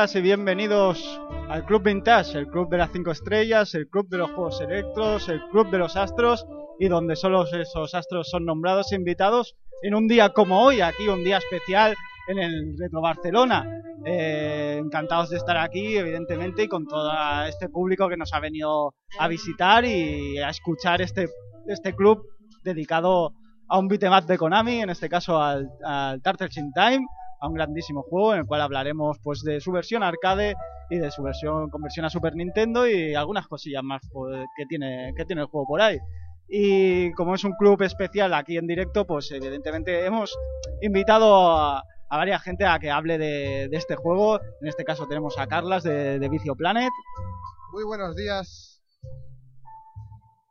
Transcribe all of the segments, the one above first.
y bienvenidos al Club Vintage, el club de las 5 estrellas, el club de los juegos electros, el club de los astros y donde solo esos astros son nombrados invitados en un día como hoy, aquí un día especial en el Retro Barcelona. Eh, encantados de estar aquí, evidentemente, y con todo este público que nos ha venido a visitar y a escuchar este, este club dedicado a un beat'em de Konami, en este caso al, al Turtles in Time, a un grandísimo juego en el cual hablaremos pues de su versión arcade y de su versión conversión a Super Nintendo y algunas cosillas más pues, que tiene que tiene el juego por ahí. Y como es un club especial aquí en directo, pues evidentemente hemos invitado a, varias gente a que hable de, este juego. En este caso tenemos a Carlas de, de Vicio Planet. Muy buenos días.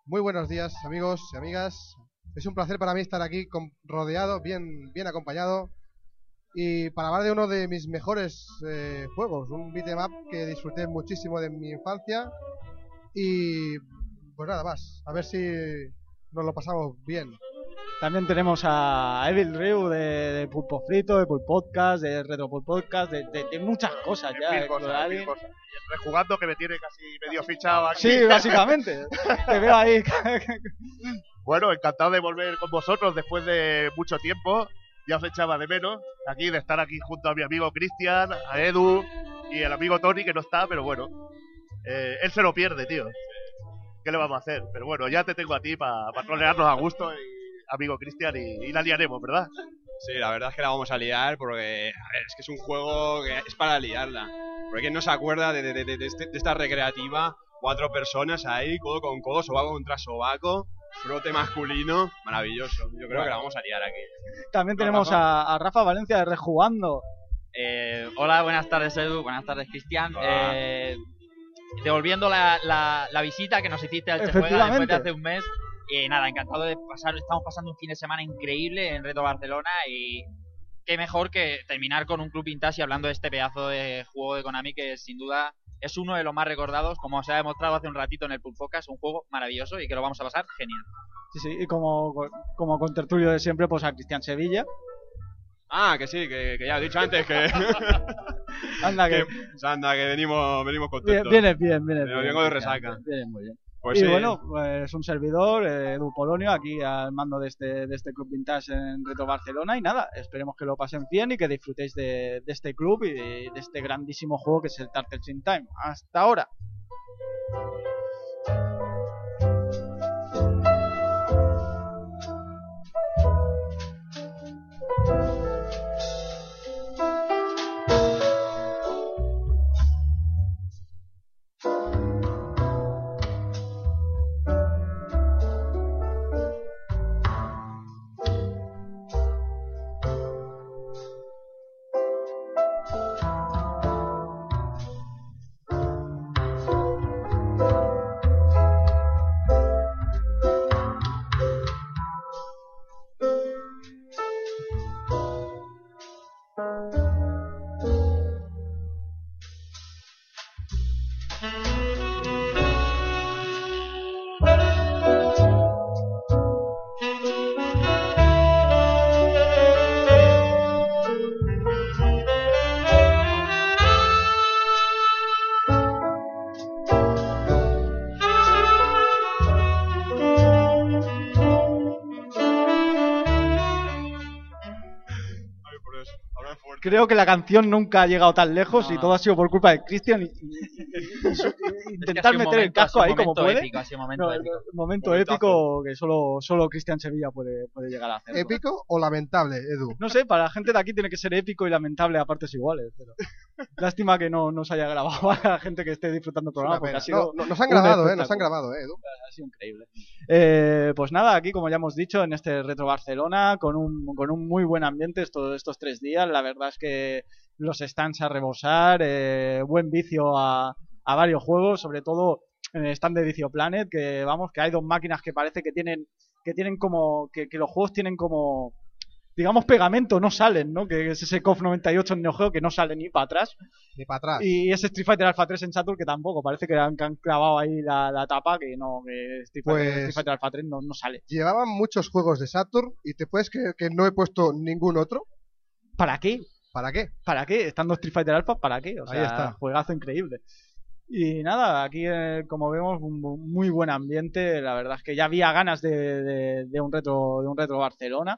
Muy buenos días, amigos y amigas. Es un placer para mí estar aquí rodeado, bien, bien acompañado. Y para hablar de uno de mis mejores eh, juegos, un beat'em up que disfruté muchísimo de mi infancia. Y pues nada más, a ver si nos lo pasamos bien. También tenemos a Evil Ryu de, de, Pulpo Frito, de Pulp Podcast, de Retro Pulp Podcast, de, de, de muchas cosas ya. Mil cosas, mil cosas. Y rejugando que me tiene casi medio fichado aquí. Sí, básicamente. Te veo ahí. bueno, encantado de volver con vosotros después de mucho tiempo. Ya os echaba de menos aquí, de estar aquí junto a mi amigo Cristian, a Edu y el amigo Tony que no está, pero bueno. Eh, él se lo pierde, tío. ¿Qué le vamos a hacer? Pero bueno, ya te tengo a ti para pa trolearnos a gusto. Y amigo Cristian y, y, la liaremos, ¿verdad? Sí, la verdad es que la vamos a liar porque es que es un juego que es para liarla. Porque no se acuerda de, de, de, de este, esta recreativa, cuatro personas ahí, codo con codo, sobaco contra sobaco, frote masculino, maravilloso. Yo creo bueno. que la vamos a liar aquí. También tenemos a, a, Rafa Valencia de Rejugando. Eh, hola, buenas tardes Edu, buenas tardes Cristian. Eh, devolviendo la, la, la, visita que nos hiciste al Chejuega después de hace un mes. Y nada, encantado de pasar, estamos pasando un fin de semana increíble en Reto Barcelona y qué mejor que terminar con un club vintage y hablando de este pedazo de juego de Konami que sin duda es uno de los más recordados, como se ha demostrado hace un ratito en el Pulp Focus, un juego maravilloso y que lo vamos a pasar genial. Sí, sí, y como, como con tertulio de siempre, pues a Cristian Sevilla. Ah, que sí, que, que ya he dicho antes que... anda, que... que... anda, que venimos, venimos contentos. Vienes bien, vienes bien. Vengo de resaca. Vienes muy bien. Pues y sí. bueno, pues un servidor, eh, Edu Polonio, aquí al mando de este, de este club vintage en Reto Barcelona. Y nada, esperemos que lo pasen bien y que disfrutéis de, de este club y de, de, este grandísimo juego que es el Turtles in Time. Hasta ahora. Creo que la canción nunca ha llegado tan lejos no. y todo ha sido por culpa de Christian y, y, y intentar meter momento, el casco ahí como puede. Épico, momento, no, épico. momento épico que solo, solo Cristian Sevilla puede, puede llegar a hacer. ¿Épico o lamentable, Edu? No sé, para la gente de aquí tiene que ser épico y lamentable a partes iguales. Pero... Lástima que no, no se haya grabado a la gente que esté disfrutando el programa. Porque ha sido no, nos han grabado, eh, nos han grabado, eh, Edu. Ha sido increíble. Eh, pues nada, aquí como ya hemos dicho, en este Retro Barcelona, con un, con un muy buen ambiente estos, estos tres días, la verdad es que los stands a rebosar, eh, buen vicio a, a, varios juegos, sobre todo en el stand de Vicio Planet, que vamos, que hay dos máquinas que parece que tienen, que tienen como, que, que los juegos tienen como, digamos, pegamento, no salen, ¿no? Que es ese KOF 98 en Neo Geo que no sale ni para atrás. Ni para atrás. Y ese Street Fighter Alpha 3 en Saturn que tampoco, parece que han, clavado ahí la, la, tapa, que no, que Street Fighter, pues, Street Fighter Alpha 3 no, no, sale. Llevaban muchos juegos de Saturn y te puedes creer que no he puesto ningún otro. ¿Para qué? ¿Para qué? ¿Para qué? Estando Street Fighter Alpha, ¿para qué? O sea, Ahí está. juegazo increíble. Y nada, aquí eh, como vemos un muy buen ambiente, la verdad es que ya había ganas de, de- de un retro de un retro Barcelona,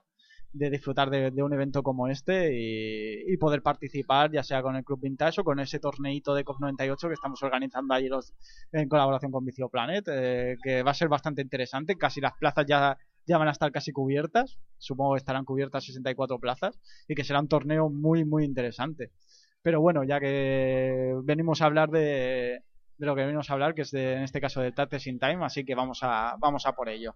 de disfrutar de, un evento como este y, poder participar ya sea con el Club Vintage o con ese torneito de COP 98 que estamos organizando ahí los, en colaboración con Vicio Planet, eh, que va a ser bastante interesante, casi las plazas ya, ya van a estar casi cubiertas, supongo que estarán cubiertas 64 plazas y que será un torneo muy muy interesante. Pero bueno, ya que venimos a hablar de, de lo que venimos a hablar, que es de, en este caso de Tates in Time, así que vamos a, vamos a por ello.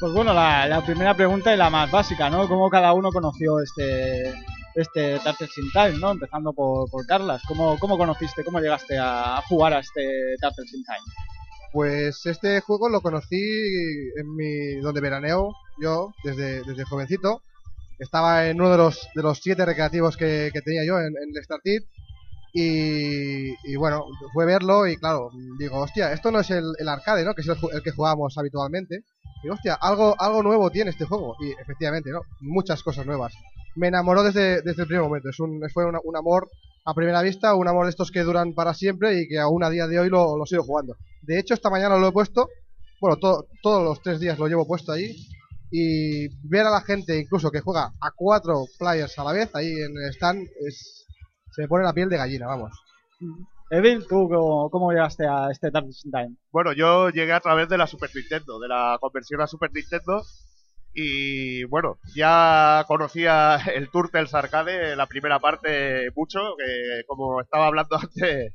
Pues bueno, la, la primera pregunta y la más básica, ¿no? ¿Cómo cada uno conoció este este Turtles in Time, ¿no? Empezando por, por Carlas. ¿Cómo, ¿Cómo conociste, cómo llegaste a jugar a este Turtles in Time? Pues este juego lo conocí en mi donde veraneo yo desde, desde jovencito. Estaba en uno de los, de los siete recreativos que, que tenía yo en, en el Startit. Y, y bueno, fue verlo y claro, digo, hostia, esto no es el, arcade, ¿no? Que es el, el que jugábamos habitualmente. Y hostia, algo, algo nuevo tiene este juego. Y efectivamente, ¿no? Muchas cosas nuevas. Me enamoró desde, desde el primer momento. Es un, fue una- un amor a primera vista, un amor de estos que duran para siempre y que aún a día de hoy lo, lo sigo jugando. De hecho, esta mañana lo he puesto, bueno, to- todos los tres días lo llevo puesto ahí. Y ver a la gente incluso que juega a cuatro players a la vez ahí en el stand es, se me pone la piel de gallina, vamos. Evil, ¿tú cómo, llegaste a este Turtles in Time? Bueno, yo llegué a través de la Super Nintendo, de la conversión a Super Nintendo. Y bueno, ya conocía el Turtles Arcade, la primera parte, mucho. Que como estaba hablando antes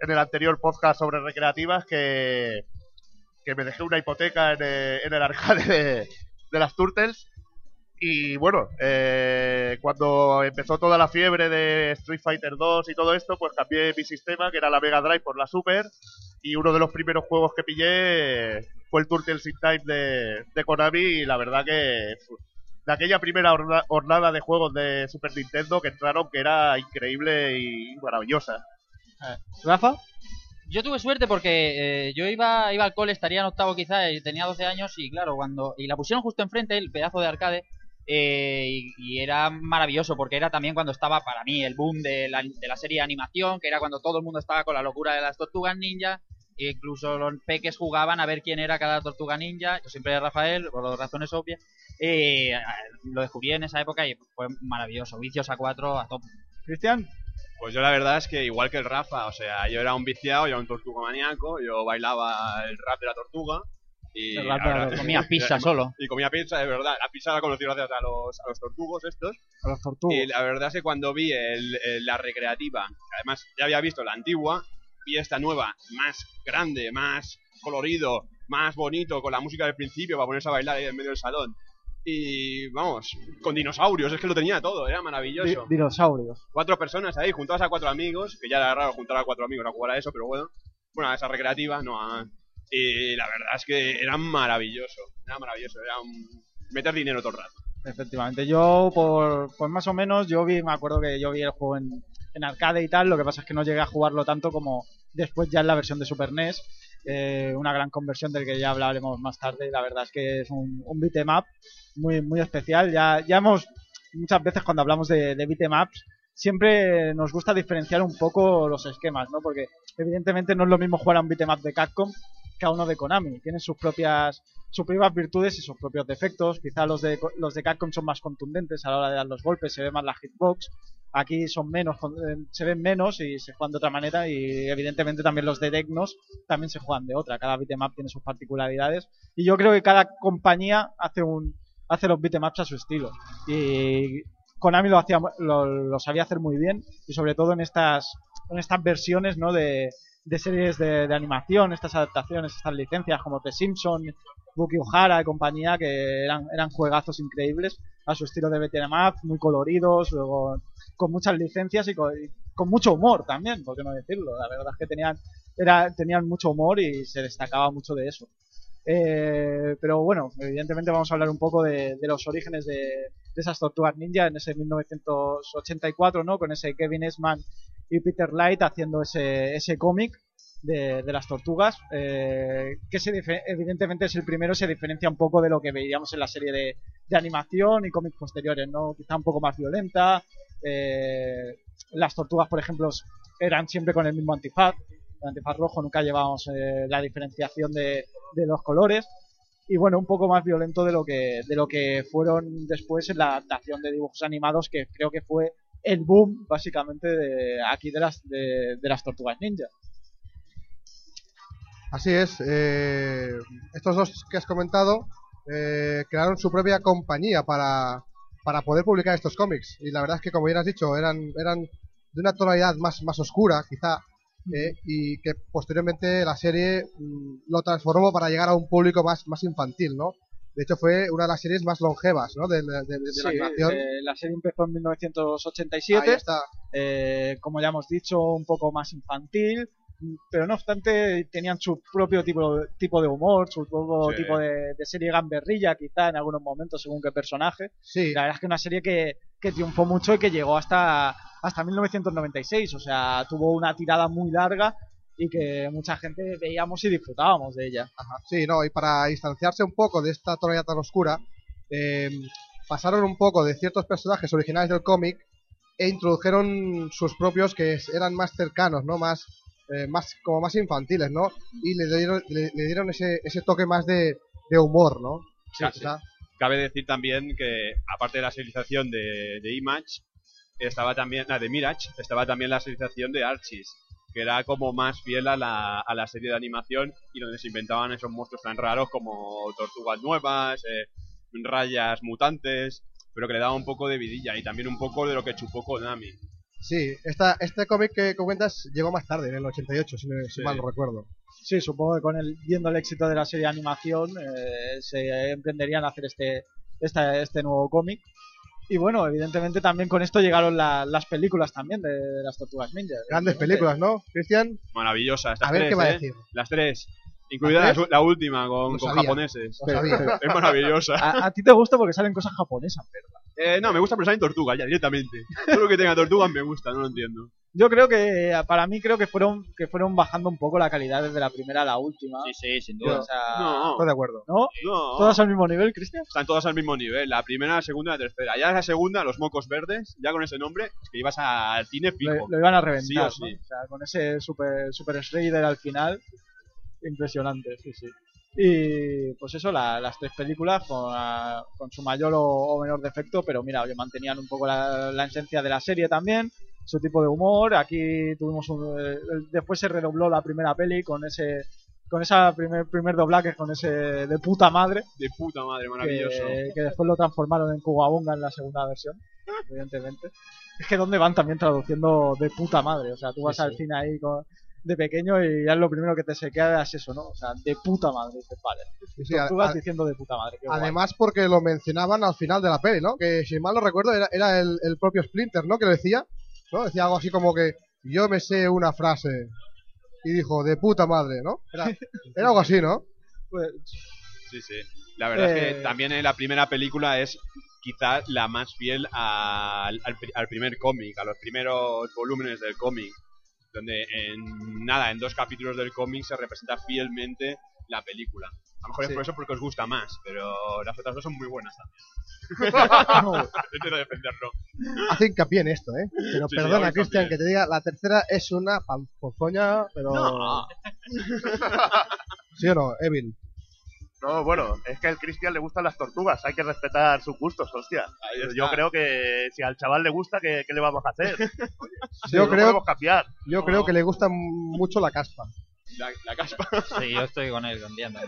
en el anterior podcast sobre recreativas, que, que me dejé una hipoteca en, eh, en el arcade de, de las Turtles. Y bueno, eh, cuando empezó toda la fiebre de Street Fighter 2 y todo esto, pues cambié mi sistema, que era la Mega Drive, por la Super. Y uno de los primeros juegos que pillé fue el Turtles in Time de, de Konami. Y la verdad que fu- de aquella primera jornada de juegos de Super Nintendo que entraron, que era increíble y maravillosa. ¿Rafa? Yo tuve suerte porque eh, yo iba, iba al cole, estaría en octavo quizá, y tenía 12 años y claro, cuando... Y la pusieron justo enfrente, el pedazo de arcade, eh, y, y era maravilloso porque era también cuando estaba para mí el boom de la, de la serie de animación, que era cuando todo el mundo estaba con la locura de las tortugas ninja, e incluso los peques jugaban a ver quién era cada tortuga ninja, yo siempre era Rafael, por las razones obvias, eh, lo descubrí en esa época y fue maravilloso, vicios a 4 a tope. ¿Cristian? Pues yo la verdad es que igual que el Rafa, o sea, yo era un viciado, yo era un tortuga maníaco, yo bailaba el rap de la tortuga y. Comía pizza solo. y comía pizza, de verdad. La pizza la conocí gracias a los, a los tortugos estos. A los tortugas. Y la verdad es que cuando vi el- el- la recreativa, que además ya había visto la antigua, vi esta nueva, más grande, más colorido, más bonito, con la música del principio para ponerse a bailar ahí en medio del salón. Y vamos, con dinosaurios, es que lo tenía todo, era Di- maravilloso. dinosaurios. Cuatro personas ahí, juntadas a cuatro amigos, que ya era raro juntar a cuatro amigos a jugar a eso, pero bueno. Bueno, a esa recreativa, no a... Y la verdad es que era maravilloso, era maravilloso, era un... meter dinero todo el rato. Efectivamente, yo por, pues más o menos, yo vi, me acuerdo que yo vi el juego en, arcade y tal, lo que pasa es que no llegué a jugarlo tanto como después ya en la versión de Super NES, eh, una gran conversión del que ya hablaremos más tarde, la verdad es que es un, un muy, muy especial, ya, ya hemos, muchas veces cuando hablamos de, de beat'em ups, siempre nos gusta diferenciar un poco los esquemas, ¿no? Porque evidentemente no es lo mismo jugar a un beat'em up de Capcom que a uno de Konami, tienen sus propias sus propias virtudes y sus propios defectos. Quizá los de, los de Capcom son más contundentes a la hora de dar los golpes, se ve más la hitbox. Aquí son menos, eh, se ven menos y se juegan de otra manera. Y evidentemente también los de Degnos también se juegan de otra. Cada beat'em up tiene sus particularidades. Y yo creo que cada compañía hace un hace los beat'em ups a su estilo. Y Konami lo, hacía, lo sabía hacer muy bien. Y sobre todo en estas, en estas versiones ¿no? de, de series de, animación, estas adaptaciones, estas licencias como The Simpson, Bucky O'Hara y compañía, que eran, eran juegazos increíbles a su estilo de beat'em muy coloridos, luego con muchas licencias y con, mucho humor también, por qué no decirlo. La verdad es que tenían, era, tenían mucho humor y se destacaba mucho de eso. Eh, pero bueno, evidentemente vamos a hablar un poco de, los orígenes de, de, esas tortugas ninja en ese 1984, ¿no? Con ese Kevin Esman y Peter Light haciendo ese, ese cómic de, las tortugas, eh, que se evidentemente es el primero, se diferencia un poco de lo que veíamos en la serie de, animación y cómics posteriores, ¿no? Quizá un poco más violenta. Eh, las tortugas, por ejemplo, eran siempre con el mismo antifaz, el antifaz rojo, nunca llevábamos eh, la diferenciación de, de los colores y bueno, un poco más violento de lo que de lo que fueron después en la adaptación de dibujos animados que creo que fue el boom básicamente de aquí de las de, las tortugas ninja. Así es, eh, estos dos que has comentado eh, crearon su propia compañía para, para poder publicar estos cómics y la verdad es que como bien has dicho eran eran de una tonalidad más más oscura quizá eh, y que posteriormente la serie mm, lo transformó para llegar a un público más más infantil, ¿no? De hecho, fue una de las series más longevas ¿no? de, la animación. Eh, la serie empezó en 1987. Ahí está. Eh, como ya hemos dicho, un poco más infantil. Pero no obstante, tenían su propio tipo, tipo de humor, su propio tipo de, serie gamberrilla, quizá en algunos momentos, según qué personaje. Sí. La verdad es que una serie que, que triunfó mucho y que llegó hasta, hasta 1996. O sea, tuvo una tirada muy larga y que mucha gente veíamos y disfrutábamos de ella. sí, no, y para distanciarse un poco de esta tonalidad tan oscura, eh, pasaron un poco de ciertos personajes originales del cómic e introdujeron sus propios que eran más cercanos, ¿no? Más, eh, más como más infantiles, ¿no? Y le dieron, le, dieron ese, ese toque más de, de humor, ¿no? Sí, Cabe decir también que, aparte de la serialización de, de Image, estaba también, la de Mirage, estaba también la serialización de Archis, que era como más fiel a la, a la serie de animación y donde se inventaban esos monstruos tan raros como tortugas nuevas, eh, rayas mutantes, pero que le daba un poco de vidilla y también un poco de lo que chupó Konami. Sí, esta, este cómic que comentas llegó más tarde, en el 88, si, si mal recuerdo. Sí, supongo que con el, viendo el éxito de la serie de animación eh, se emprenderían a hacer este, este nuevo cómic y bueno, evidentemente también con esto llegaron las películas también de, las Tortugas Ninja. Grandes películas, ¿no, Cristian? Maravillosas. A ver qué va a ¿eh? decir. Las tres. Incluida la, última con, japoneses. es maravillosa. A, ti te gusta porque salen cosas japonesas, ¿verdad? Eh, no, me gusta pero salen tortugas ya directamente. Todo lo que tenga tortugas me gusta, no lo entiendo. Yo creo que, para mí, creo que fueron que fueron bajando un poco la calidad desde la primera a la última. Sí, sí, sin duda. no. Estoy de acuerdo. ¿No? ¿Todas al mismo nivel, Cristian? Están todas al mismo nivel. La primera, la segunda y la tercera. Ya la segunda, los mocos verdes, ya con ese nombre, es que ibas al cine fijo. Lo, iban a reventar, sí, O sea, con ese Super, super Shredder al final. Impresionante, sí, sí. Y pues eso, las tres películas con, con su mayor o, menor defecto, pero mira, que mantenían un poco la, la esencia de la serie también su tipo de humor. Aquí tuvimos un, eh, después se redobló la primera peli con ese con esa primer primer doblaje con ese de puta madre. De puta madre, maravilloso. Que, después lo transformaron en Cubabunga en la segunda versión, evidentemente. Es que donde van también traduciendo de puta madre, o sea, tú vas al cine ahí de pequeño y ya es lo primero que te se queda es eso, ¿no? O sea, de puta madre, dices, vale. tú vas diciendo de puta madre. además porque lo mencionaban al final de la peli, ¿no? Que si mal no recuerdo era, era el, el propio Splinter, ¿no? Que lo decía ¿no? Decía algo así como que yo me sé una frase y dijo, de puta madre, ¿no? Era, algo así, ¿no? Pues... Sí, sí. La verdad es que eh. también en la primera película es quizá la más fiel al, al, primer cómic, a los primeros volúmenes del cómic, donde en nada, en dos capítulos del cómic se representa fielmente la película. A lo mejor es por eso porque os gusta más, pero las otras dos son muy buenas también. Intento defenderlo. Hace hincapié en esto, ¿eh? Pero perdona, Cristian, que te diga, la tercera es una panzoña, pero... No. ¿Sí o no, Evil? No, bueno, es que al Cristian le gustan las tortugas, hay que respetar sus gustos, hostia. Yo creo que si al chaval le gusta, ¿qué, le vamos a hacer? yo creo, cambiar. Yo creo que le gusta mucho la caspa. La, caspa. Sí, yo estoy con él, entiendo.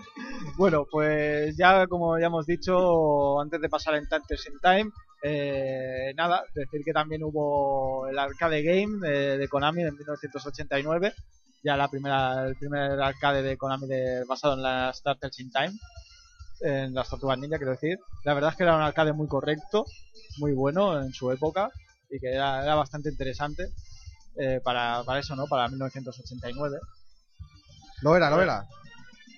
Bueno, pues ya como ya hemos dicho antes de pasar en Tantes in Time, eh, nada, decir que también hubo el arcade game de, Konami en 1989 ya la primera, el primer arcade de Konami de, basado en las Turtles in Time, en las Tortugas Ninja, quiero decir. La verdad es que era un arcade muy correcto, muy bueno en su época y que era, era bastante interesante eh, para, para eso, ¿no? Para 1989. No era, no era.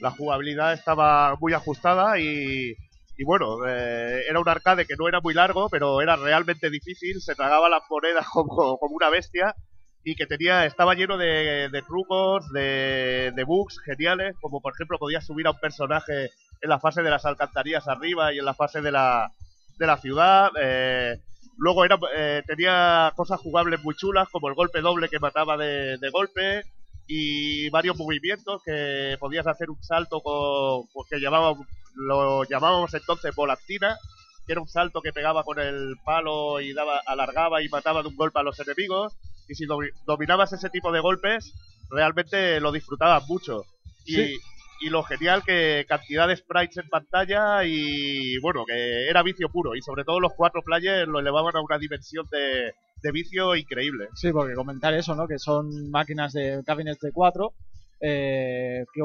La jugabilidad estaba muy ajustada y, y bueno, eh, era un arcade que no era muy largo, pero era realmente difícil, se tragaba las monedas como, como una bestia y que tenía estaba lleno de, de trucos, de, bugs geniales, como por ejemplo podías subir a un personaje en la fase de las alcantarillas arriba y en la fase de la, de la ciudad. Eh, luego era, eh, tenía cosas jugables muy chulas, como el golpe doble que mataba de, golpe y varios movimientos que podías hacer un salto con, con que llamábamos, lo llamábamos entonces volantina, que era un salto que pegaba con el palo y daba, alargaba y mataba de un golpe a los enemigos. Y si domi- dominabas ese tipo de golpes, realmente lo disfrutabas mucho. Y, Sí. y lo genial que cantidad de sprites en pantalla y bueno, que era vicio puro. Y sobre todo los cuatro players lo elevaban a una dimensión de, de vicio increíble. Sí, porque comentar eso, ¿no? Que son máquinas de cabinets de 4. Eh, que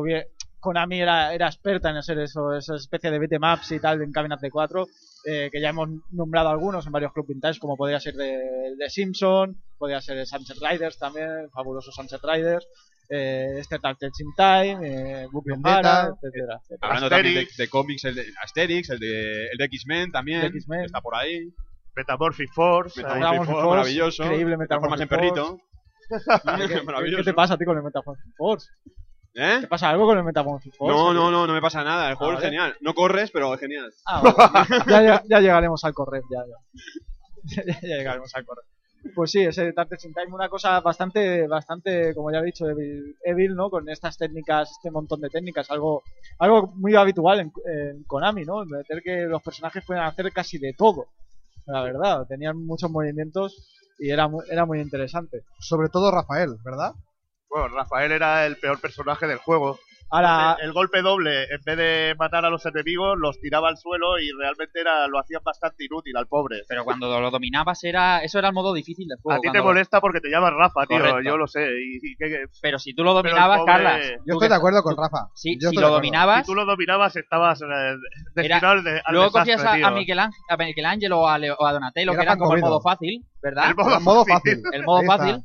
Konami era, era experta en hacer eso, esa especie de beatemaps y tal en cabinas de 4. eh, que ya hemos nombrado algunos en varios Club Vintage, como podría ser de, de Simpson, podría ser de Sunset Riders también, fabulosos Sunset Riders. Eh, este Turtles in Time, eh, Book Vendetta. O'Hara, etcétera, etcétera. Hablando también de, cómics, el de Asterix, el de, el de X-Men también, De X-Men. que está por ahí. Metamorphic Force. Metamorphic eh, Metamorphic Force, Force, maravilloso. increíble Transformas en Metamorphic perrito. ¿Qué, qué te pasa a ti con el Metamorphic Force? ¿Eh? ¿Te pasa algo con el Metamorphic Force? No, no, no, no me pasa nada. El juego Ah, es genial. No corres, pero es genial. Ah, bueno, ya, ya, ya llegaremos al correr, ya, ya. ya, ya llegaremos al correr. Pues sí, ese Turtles in Time, una cosa bastante, bastante, como ya he dicho, evil, evil, ¿no? Con estas técnicas, este montón de técnicas, algo, algo muy habitual en, en Konami, ¿no? Meter que los personajes pueden hacer casi de todo, la verdad. Tenían muchos movimientos y era muy, era muy interesante. Sobre todo Rafael, ¿verdad? Bueno, Rafael era el peor personaje del juego. Ahora, El, el golpe doble, en vez de matar a los enemigos, los tiraba al suelo y realmente era lo hacían bastante inútil al pobre. Pero cuando lo dominabas era eso era el modo difícil del juego. a ti te molesta porque te llamas Rafa, tío, Correcto. yo lo sé. Y, y que- que- Pero si tú lo dominabas, pobre- Carlas. Yo estoy de acuerdo con Rafa. Sí, Yo si lo dominabas, Si tú lo dominabas, estabas eh, destinado al, de- al luego desastre, cogías a, a Miguel Ángel, a Michelangelo o a, Leo- o a Donatello, Era que eran pan como el modo fácil, ¿verdad? El modo, Era modo fácil. fácil. El modo fácil.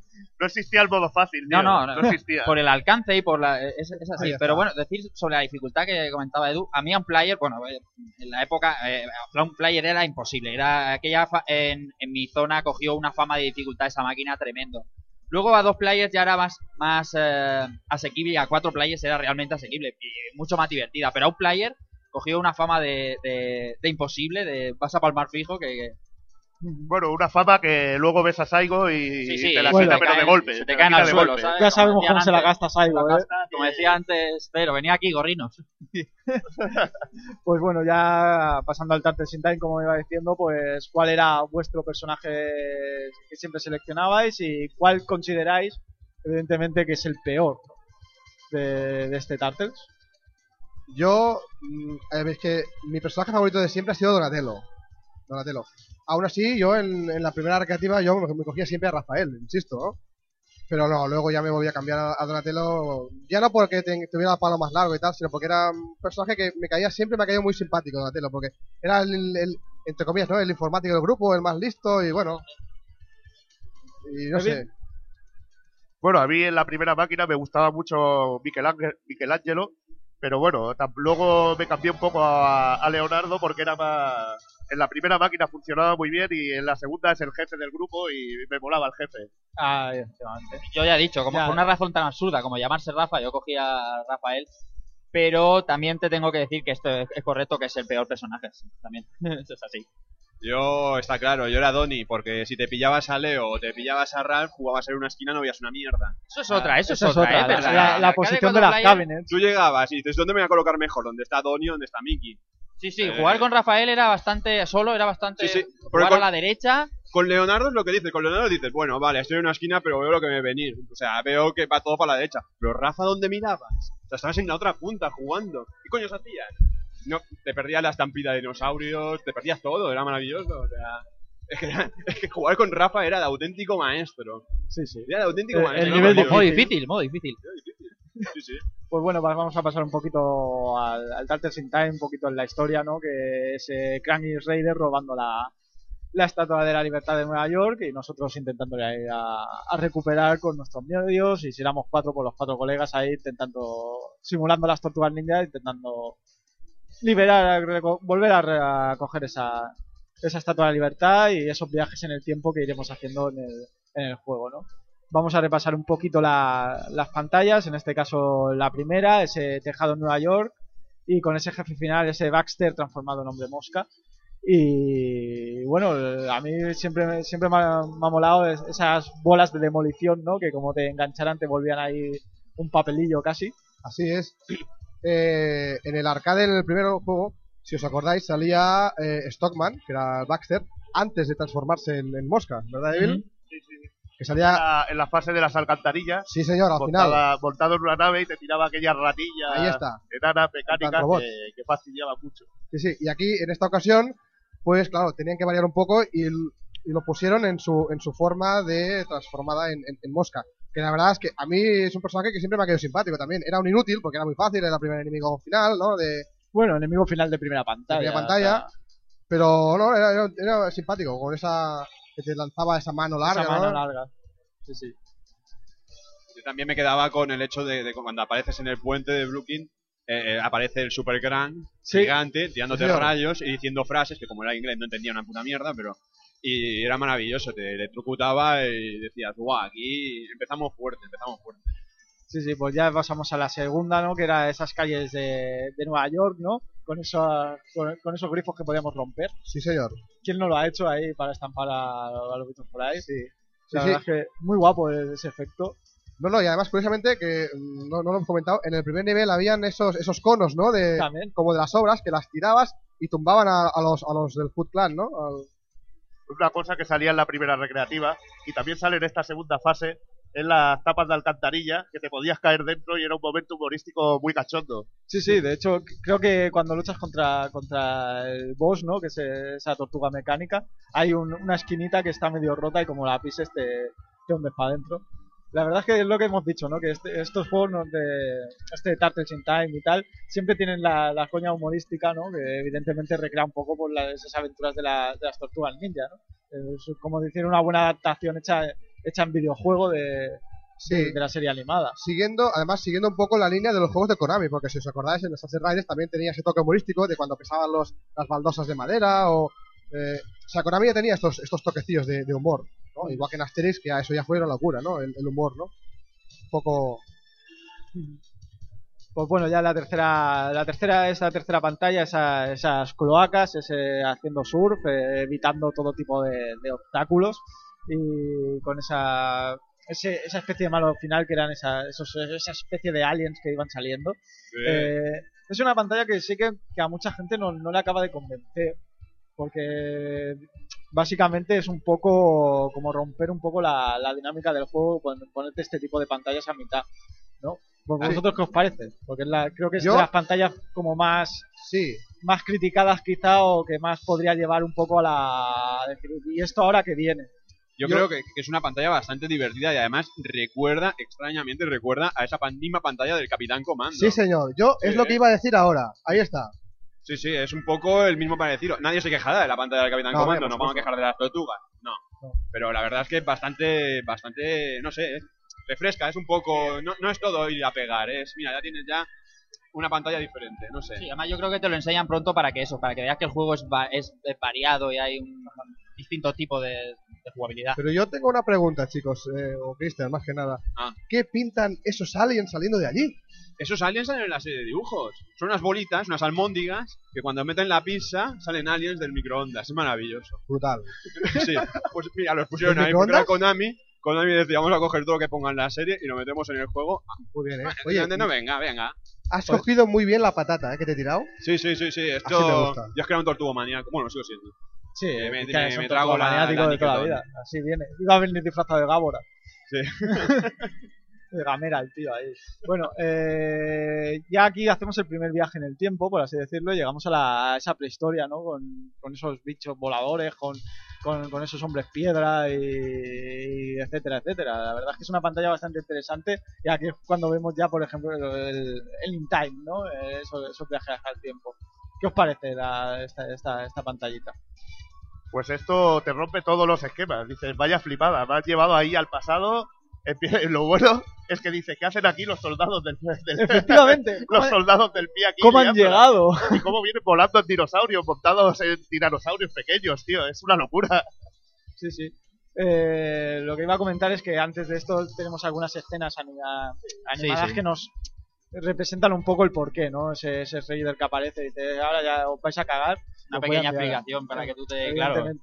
No existía el modo fácil, No, tío. no, no. existía. por el alcance y por la es, es así pero bueno decir sobre la dificultad que comentaba Edu a mí un player bueno eh, en la época eh, un player era imposible era aquella fa- en, en mi zona cogió una fama de dificultad esa máquina tremendo luego a dos players ya era más más eh, asequible y a cuatro players era realmente asequible y mucho más divertida pero a un player cogió una fama de, de, de imposible de vas a palmar fijo que, que- Bueno, una fama que luego ves a Saigo y, Sí, y sí, te la bueno, quita pero de golpe. se te la caen al de suelo ya sabemos cómo se la gasta Saigo, ¿eh? antes- como decía antes pero venía aquí gorrinos Pues bueno, ya pasando al Turtles in Time, como iba diciendo, pues cuál era vuestro personaje que siempre seleccionabais y cuál consideráis, evidentemente, que es el peor de, de este Turtles. Yo, mm, eh, es que mi personaje favorito de siempre ha sido Donatello. Donatello. Aún así, yo en, en la primera recreativa yo me, cogía siempre a Rafael, insisto, ¿no? Pero no, luego ya me volví a cambiar a, a Donatello, ya no porque te- tuviera el palo más largo y tal, sino porque era un personaje que me caía siempre, me ha caído muy simpático Donatello, porque era el, el- entre comillas, ¿no? El informático del grupo, el más listo y bueno. Y no sé. bien. Bueno, a mí en la primera máquina me gustaba mucho Michelangelo, Michelangelo pero bueno, luego me cambié un poco a, a Leonardo porque era más... En la primera máquina funcionaba muy bien y en la segunda es el jefe del grupo y me molaba el jefe. Ah, efectivamente. yo ya he dicho, como Ya. por una razón tan absurda como llamarse Rafa, yo cogía a Rafael. Pero también te tengo que decir que esto es, es correcto, que es el peor personaje. sí, También. Eso es así. Yo, está claro, yo era Donny, porque si te pillabas a Leo o te pillabas a Ralph, jugabas en una esquina no veías una mierda. Eso es otra, eso, es otra, ¿eh? la- posición de las cabinets. Tú llegabas y dices, ¿dónde me voy a colocar mejor? ¿Dónde está Donny o dónde está Mickey? Sí, sí, Eh, jugar con Rafael era bastante solo, era bastante. Sí, sí, Jugar a la derecha. Con Leonardo es lo que dices, con Leonardo dices, bueno, vale, estoy en una esquina, pero veo lo que me ve venir. O sea, veo que va todo para la derecha. Pero Rafa, ¿dónde mirabas? O sea, estabas en la otra punta jugando. ¿Qué coño hacías? No, te perdías la estampida de dinosaurios, te perdías todo, era maravilloso. O sea, es que, era- es que jugar con Rafa era de auténtico maestro. Sí, sí. Era de auténtico Eh, maestro. el nivel Modo maravilloso. difícil, modo difícil. Sí. Pues bueno, vamos a pasar un poquito al, al Time, un poquito en la historia, ¿no? Que es eh, Raider robando la, Estatua de la Libertad de Nueva York y nosotros intentando ir a, recuperar con nuestros medios y si éramos cuatro, pues los cuatro colegas ahí intentando, simulando las tortugas ninja, intentando liberar, volver a coger esa, esa Estatua de la Libertad y esos viajes en el tiempo que iremos haciendo en el, en el juego, ¿no? Vamos a repasar un poquito la- las pantallas, en este caso la primera, ese tejado en Nueva York y con ese jefe final, ese Baxter transformado en hombre mosca. Y bueno, a mí siempre, siempre me ha, me ha molado es- esas bolas de demolición, ¿no? Que como te engancharan te volvían ahí un papelillo casi. Así es. Eh, en el arcade, en el primer juego, si os acordáis, salía eh, Stockman, que era Baxter, antes de transformarse en, en mosca, ¿verdad, Evil? Ujú. Sí, sí. Que salía... Era en la fase de las alcantarillas, Sí, señor, al final. montado en una nave y te tiraba aquellas ratillas Ahí está. enanas mecánicas que, que fastidiaban mucho. Sí, sí. Y aquí, en esta ocasión, pues claro, tenían que variar un poco y, y lo pusieron en su, en su forma de transformada en, en- en mosca. Que la verdad es que a mí es un personaje que siempre me ha quedado simpático también. Era un inútil, porque era muy fácil, era el primer enemigo final, ¿no? De, Bueno, enemigo final de primera pantalla. primera pantalla. Pero no, era, era- era simpático, con esa que te lanzaba esa mano larga, esa mano ¿no? larga. Sí, sí. Yo también me quedaba con el hecho de, de cuando apareces en el puente de Brooklyn, eh, eh, aparece el Super Gran Sí. gigante tirándote Sí, rayos y diciendo frases que como era inglés no entendía una puta mierda, pero y era maravilloso, te electrocutaba y decías, guau, aquí empezamos fuerte, empezamos fuerte. Sí, sí, pues ya pasamos a la segunda, ¿no? Que era esas calles de, de Nueva York, ¿no? Con, eso, con, con esos grifos que podíamos romper. Sí, señor. ¿Quién no lo ha hecho ahí para estampar a, a los bichos por ahí? Sí. Sí, la sí. verdad es que muy guapo ese efecto. No, no, y además, curiosamente, que no, no lo hemos comentado, en el primer nivel habían esos, esos conos, ¿no? De, También. como de las obras, que las tirabas y tumbaban a, a los, a los del Foot Clan, ¿no? Al- Una cosa que salía en la primera recreativa y también sale en esta segunda fase en las tapas de alcantarilla que te podías caer dentro y era un momento humorístico muy cachondo. Sí, sí, de hecho, creo que cuando luchas contra, contra el boss, ¿no? Que es eh, esa tortuga mecánica, hay un- una esquinita que está medio rota y como la pises te, te hundes para adentro. La verdad es que es lo que hemos dicho, ¿no? Que este- estos juegos de este Turtles in Time y tal, siempre tienen la, la coña humorística, ¿no? Que evidentemente recrea un poco por las, esas aventuras de, la- de las tortugas ninja, ¿no? Es como decir una buena adaptación hecha, hecha en videojuego de, Sí. de la serie animada. Siguiendo, además, siguiendo un poco la línea de los juegos de Konami, porque si os acordáis, en los Sunset Riders también tenía ese toque humorístico de cuando pesaban los, las baldosas de madera o... eh, o sea, Konami ya tenía estos, estos toquecillos de, de humor, ¿no? Igual que en Asterix, que ya eso ya fue una locura, ¿no? El, el humor, ¿no? Un poco... Pues bueno, ya la tercera, la tercera es la tercera pantalla, esa- esas cloacas, ese haciendo surf, eh, evitando todo tipo de, de obstáculos y con esa, ese- esa especie de malo final que eran esa, esos, esa especie de aliens que iban saliendo. Eh, es una pantalla que sí que, que a mucha gente no, no le acaba de convencer, porque básicamente es un poco como romper un poco la, la dinámica del juego cuando ponerte este tipo de pantallas a mitad, ¿no? Sí. ¿Vosotros qué os parece? Porque la, creo que es Yo- de las pantallas como más Sí, más criticadas quizá o que más podría llevar un poco a la... ¿Y esto ahora que viene? Yo, Yo- creo que, que es una pantalla bastante divertida y además recuerda, extrañamente recuerda a esa pan- misma pantalla del Capitán Comando. sí, señor. Yo es Sí. lo que iba a decir ahora. Ahí está. Sí, sí, es un poco el mismo parecido. Nadie se quejará de la pantalla del Capitán No, Comando, no vamos a quejar de las tortugas. No. No. Pero la verdad es que es bastante, bastante, no sé, es- refresca, es un poco, no, no es todo ir a pegar, es, mira, ya tienes ya una pantalla diferente, no sé. Sí, además yo creo que te lo enseñan pronto para que eso, para que veas que el juego es, va- es, es variado y hay un distinto tipo de, de jugabilidad. Pero yo tengo una pregunta, chicos, eh, o Cristian, más que nada. Ah. ¿Qué pintan esos aliens saliendo de allí? Esos aliens salen en la serie de dibujos. Son unas bolitas, unas almóndigas, que cuando meten la pizza salen aliens del microondas. Es maravilloso. Brutal. Sí, pues mira, los pusieron ¿Del ahí porque era? Konami. Konami decía, vamos a coger todo lo que pongan en la serie y lo metemos en el juego. Muy bien, ¿eh? Oye, no, venga, venga. has cogido muy bien la patata, ¿eh? Que te he tirado. Sí, sí, sí, sí. Esto. Así gusta. Yo es que era un tortugo maníaco. Bueno, sigo siendo. Sí, Eh, me- me- un me trago la- maniático la de toda la vida. Así viene. Iba a venir disfrazado de Gábora. Sí. de gamera el tío ahí. Bueno, eh, ya aquí hacemos el primer viaje en el tiempo, por así decirlo, llegamos a, la, a esa prehistoria, ¿no? Con, con esos bichos voladores, con, con, con esos hombres piedra y, y etcétera, etcétera. La verdad es que es una pantalla bastante interesante y aquí es cuando vemos ya, por ejemplo, el, el in time, ¿no? Eso, esos viajes al tiempo. ¿Qué os parece la, esta, esta, esta pantallita? Pues esto te rompe todos los esquemas. Dices, vaya flipada, me has llevado ahí al pasado. Lo bueno es que dice, ¿qué hacen aquí los soldados del, del- Efectivamente, ¿cómo, los soldados del pie aquí? cómo han llegado? Y cómo vienen volando en dinosaurios, montados en tiranosaurios pequeños, tío. Es una locura. Sí, sí. Eh, lo que iba a comentar es que antes de esto tenemos algunas escenas anima- animadas sí. que nos representan un poco el porqué, ¿no? Ese, ese Raider que aparece y dice, ahora ya os vais a cagar. Una pequeña enviar". explicación para que tú te. Claro. ¿no? Eh,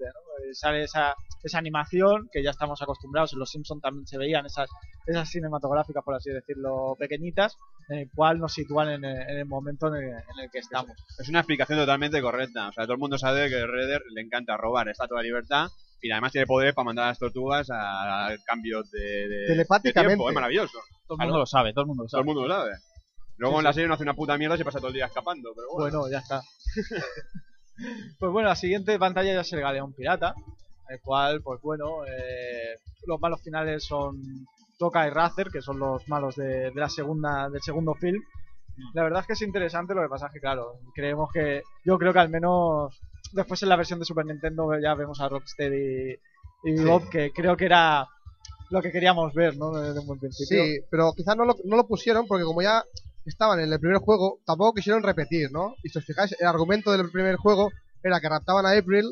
Sale esa, esa animación que ya estamos acostumbrados, en los Simpsons también se veían esas, esas cinematográficas, por así decirlo, pequeñitas, en el cual nos sitúan en el, en el momento en el, en el que estamos. Es una explicación totalmente correcta. O sea, todo el mundo sabe que Redder le encanta robar estatua de libertad y además tiene poder para mandar a las tortugas a cambios de, de- Telepáticamente. de tiempo. Es maravilloso. Todo el Claro. mundo lo sabe, todo el mundo lo Todo sabe. el mundo lo sabe. Luego Sí, en la sí. serie no hace una puta mierda y se pasa todo el día escapando. Pero bueno. Bueno, ya está. pues bueno, la siguiente pantalla ya es el Galeón Pirata, el cual, pues bueno, eh, los malos finales son Toka y Razer, que son los malos de, de la segunda, del segundo film. La verdad es que es interesante, lo que pasa es que, claro, creemos que, yo creo que al menos después en la versión de Super Nintendo ya vemos a Rocksteady y Sí. Bob, que creo que era lo que queríamos ver, ¿no? Desde un buen principio. Sí, pero quizás no lo, no lo pusieron porque como ya estaban en el primer juego, tampoco quisieron repetir, ¿no? Y si os fijáis, el argumento del primer juego era que raptaban a April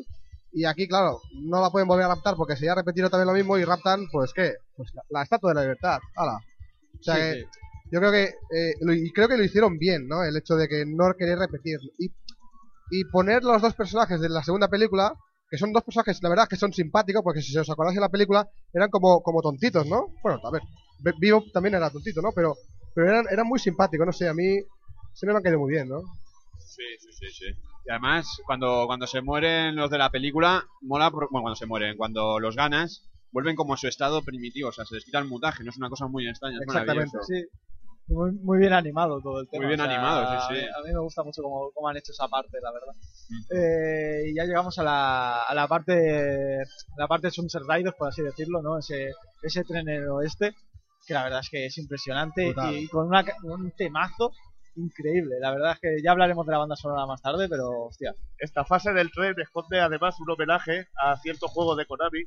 y aquí, claro, no la pueden volver a raptar porque sería repetir otra vez lo mismo y raptan, pues ¿qué? Pues la, la estatua de la libertad, ¡Hala! O sea Sí, que sí. yo creo que, eh, lo- y creo que lo hicieron bien, ¿no? El hecho de que no querer repetir. Y, y poner los dos personajes de la segunda película, que son dos personajes, la verdad, que son simpáticos, porque si se os acordáis en la película, eran como, como tontitos, ¿no? Bueno, a ver, Vivo también era tontito, ¿no? Pero, pero eran, eran muy simpáticos, no sé, a mí se me han caído muy bien, ¿no? Sí, sí, sí, sí. Y además, cuando, cuando se mueren los de la película, mola, por- bueno, cuando se mueren, cuando los ganas, vuelven como a su estado primitivo, o sea, se les quita el mutaje, no es una cosa muy extraña, es Exactamente. Sí. Muy, muy bien animado todo el tema. Muy bien o sea, animado, sí, sí. A mí me gusta mucho cómo, cómo han hecho esa parte, la verdad. Mm. Eh, y ya llegamos a la, a la parte la parte de Sunset Riders, por así decirlo, ¿no? Ese, ese tren en el oeste, que la verdad es que es impresionante y con una, un temazo increíble. La verdad es que ya hablaremos de la banda sonora más tarde, pero hostia. Esta fase del tren esconde además un homenaje a cierto juego de Konami,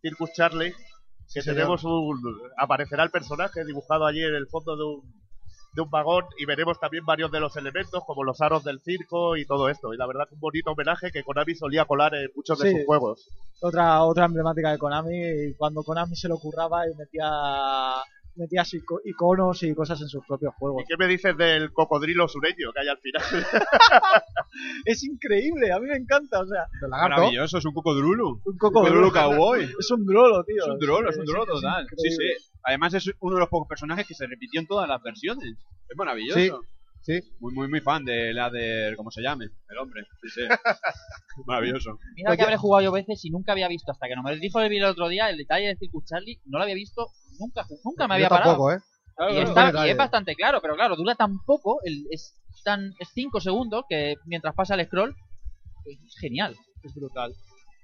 Circus Charlie, que Sí, señor. tenemos un... aparecerá el personaje dibujado allí en el fondo de un, de un vagón y veremos también varios de los elementos como los aros del circo y todo esto. Y la verdad que un bonito homenaje que Konami solía colar en muchos de Sí. sus juegos. Otra, otra emblemática de Konami, y cuando Konami se lo curraba y metía metía así ico- iconos y cosas en sus propios juegos. ¿Y qué me dices del cocodrilo sureño que hay al final? Es increíble, a mí me encanta, o sea. Maravilloso, es un cocodrulo. un Un cocodrilo cocodrulo cowboy. Es un drolo, tío. Es un drolo, es un Es- drolo es total. Sí, sí. Además es uno de los pocos personajes que se repitió en todas las versiones. Es maravilloso. Sí, Muy, muy, muy fan de la de... ¿Cómo se llame? El hombre. Sí, sí. maravilloso. Mira Pues que ya- habré jugado yo veces y nunca había visto, hasta que no me dijo el vídeo el otro día, el detalle de Circus Charlie, no lo había visto nunca, nunca me había yo tampoco, parado. ¿eh? Claro, Y, claro. está- y es bastante claro, pero claro, dura tan poco, el, es tan es 5 segundos que mientras pasa el scroll, es genial. es brutal.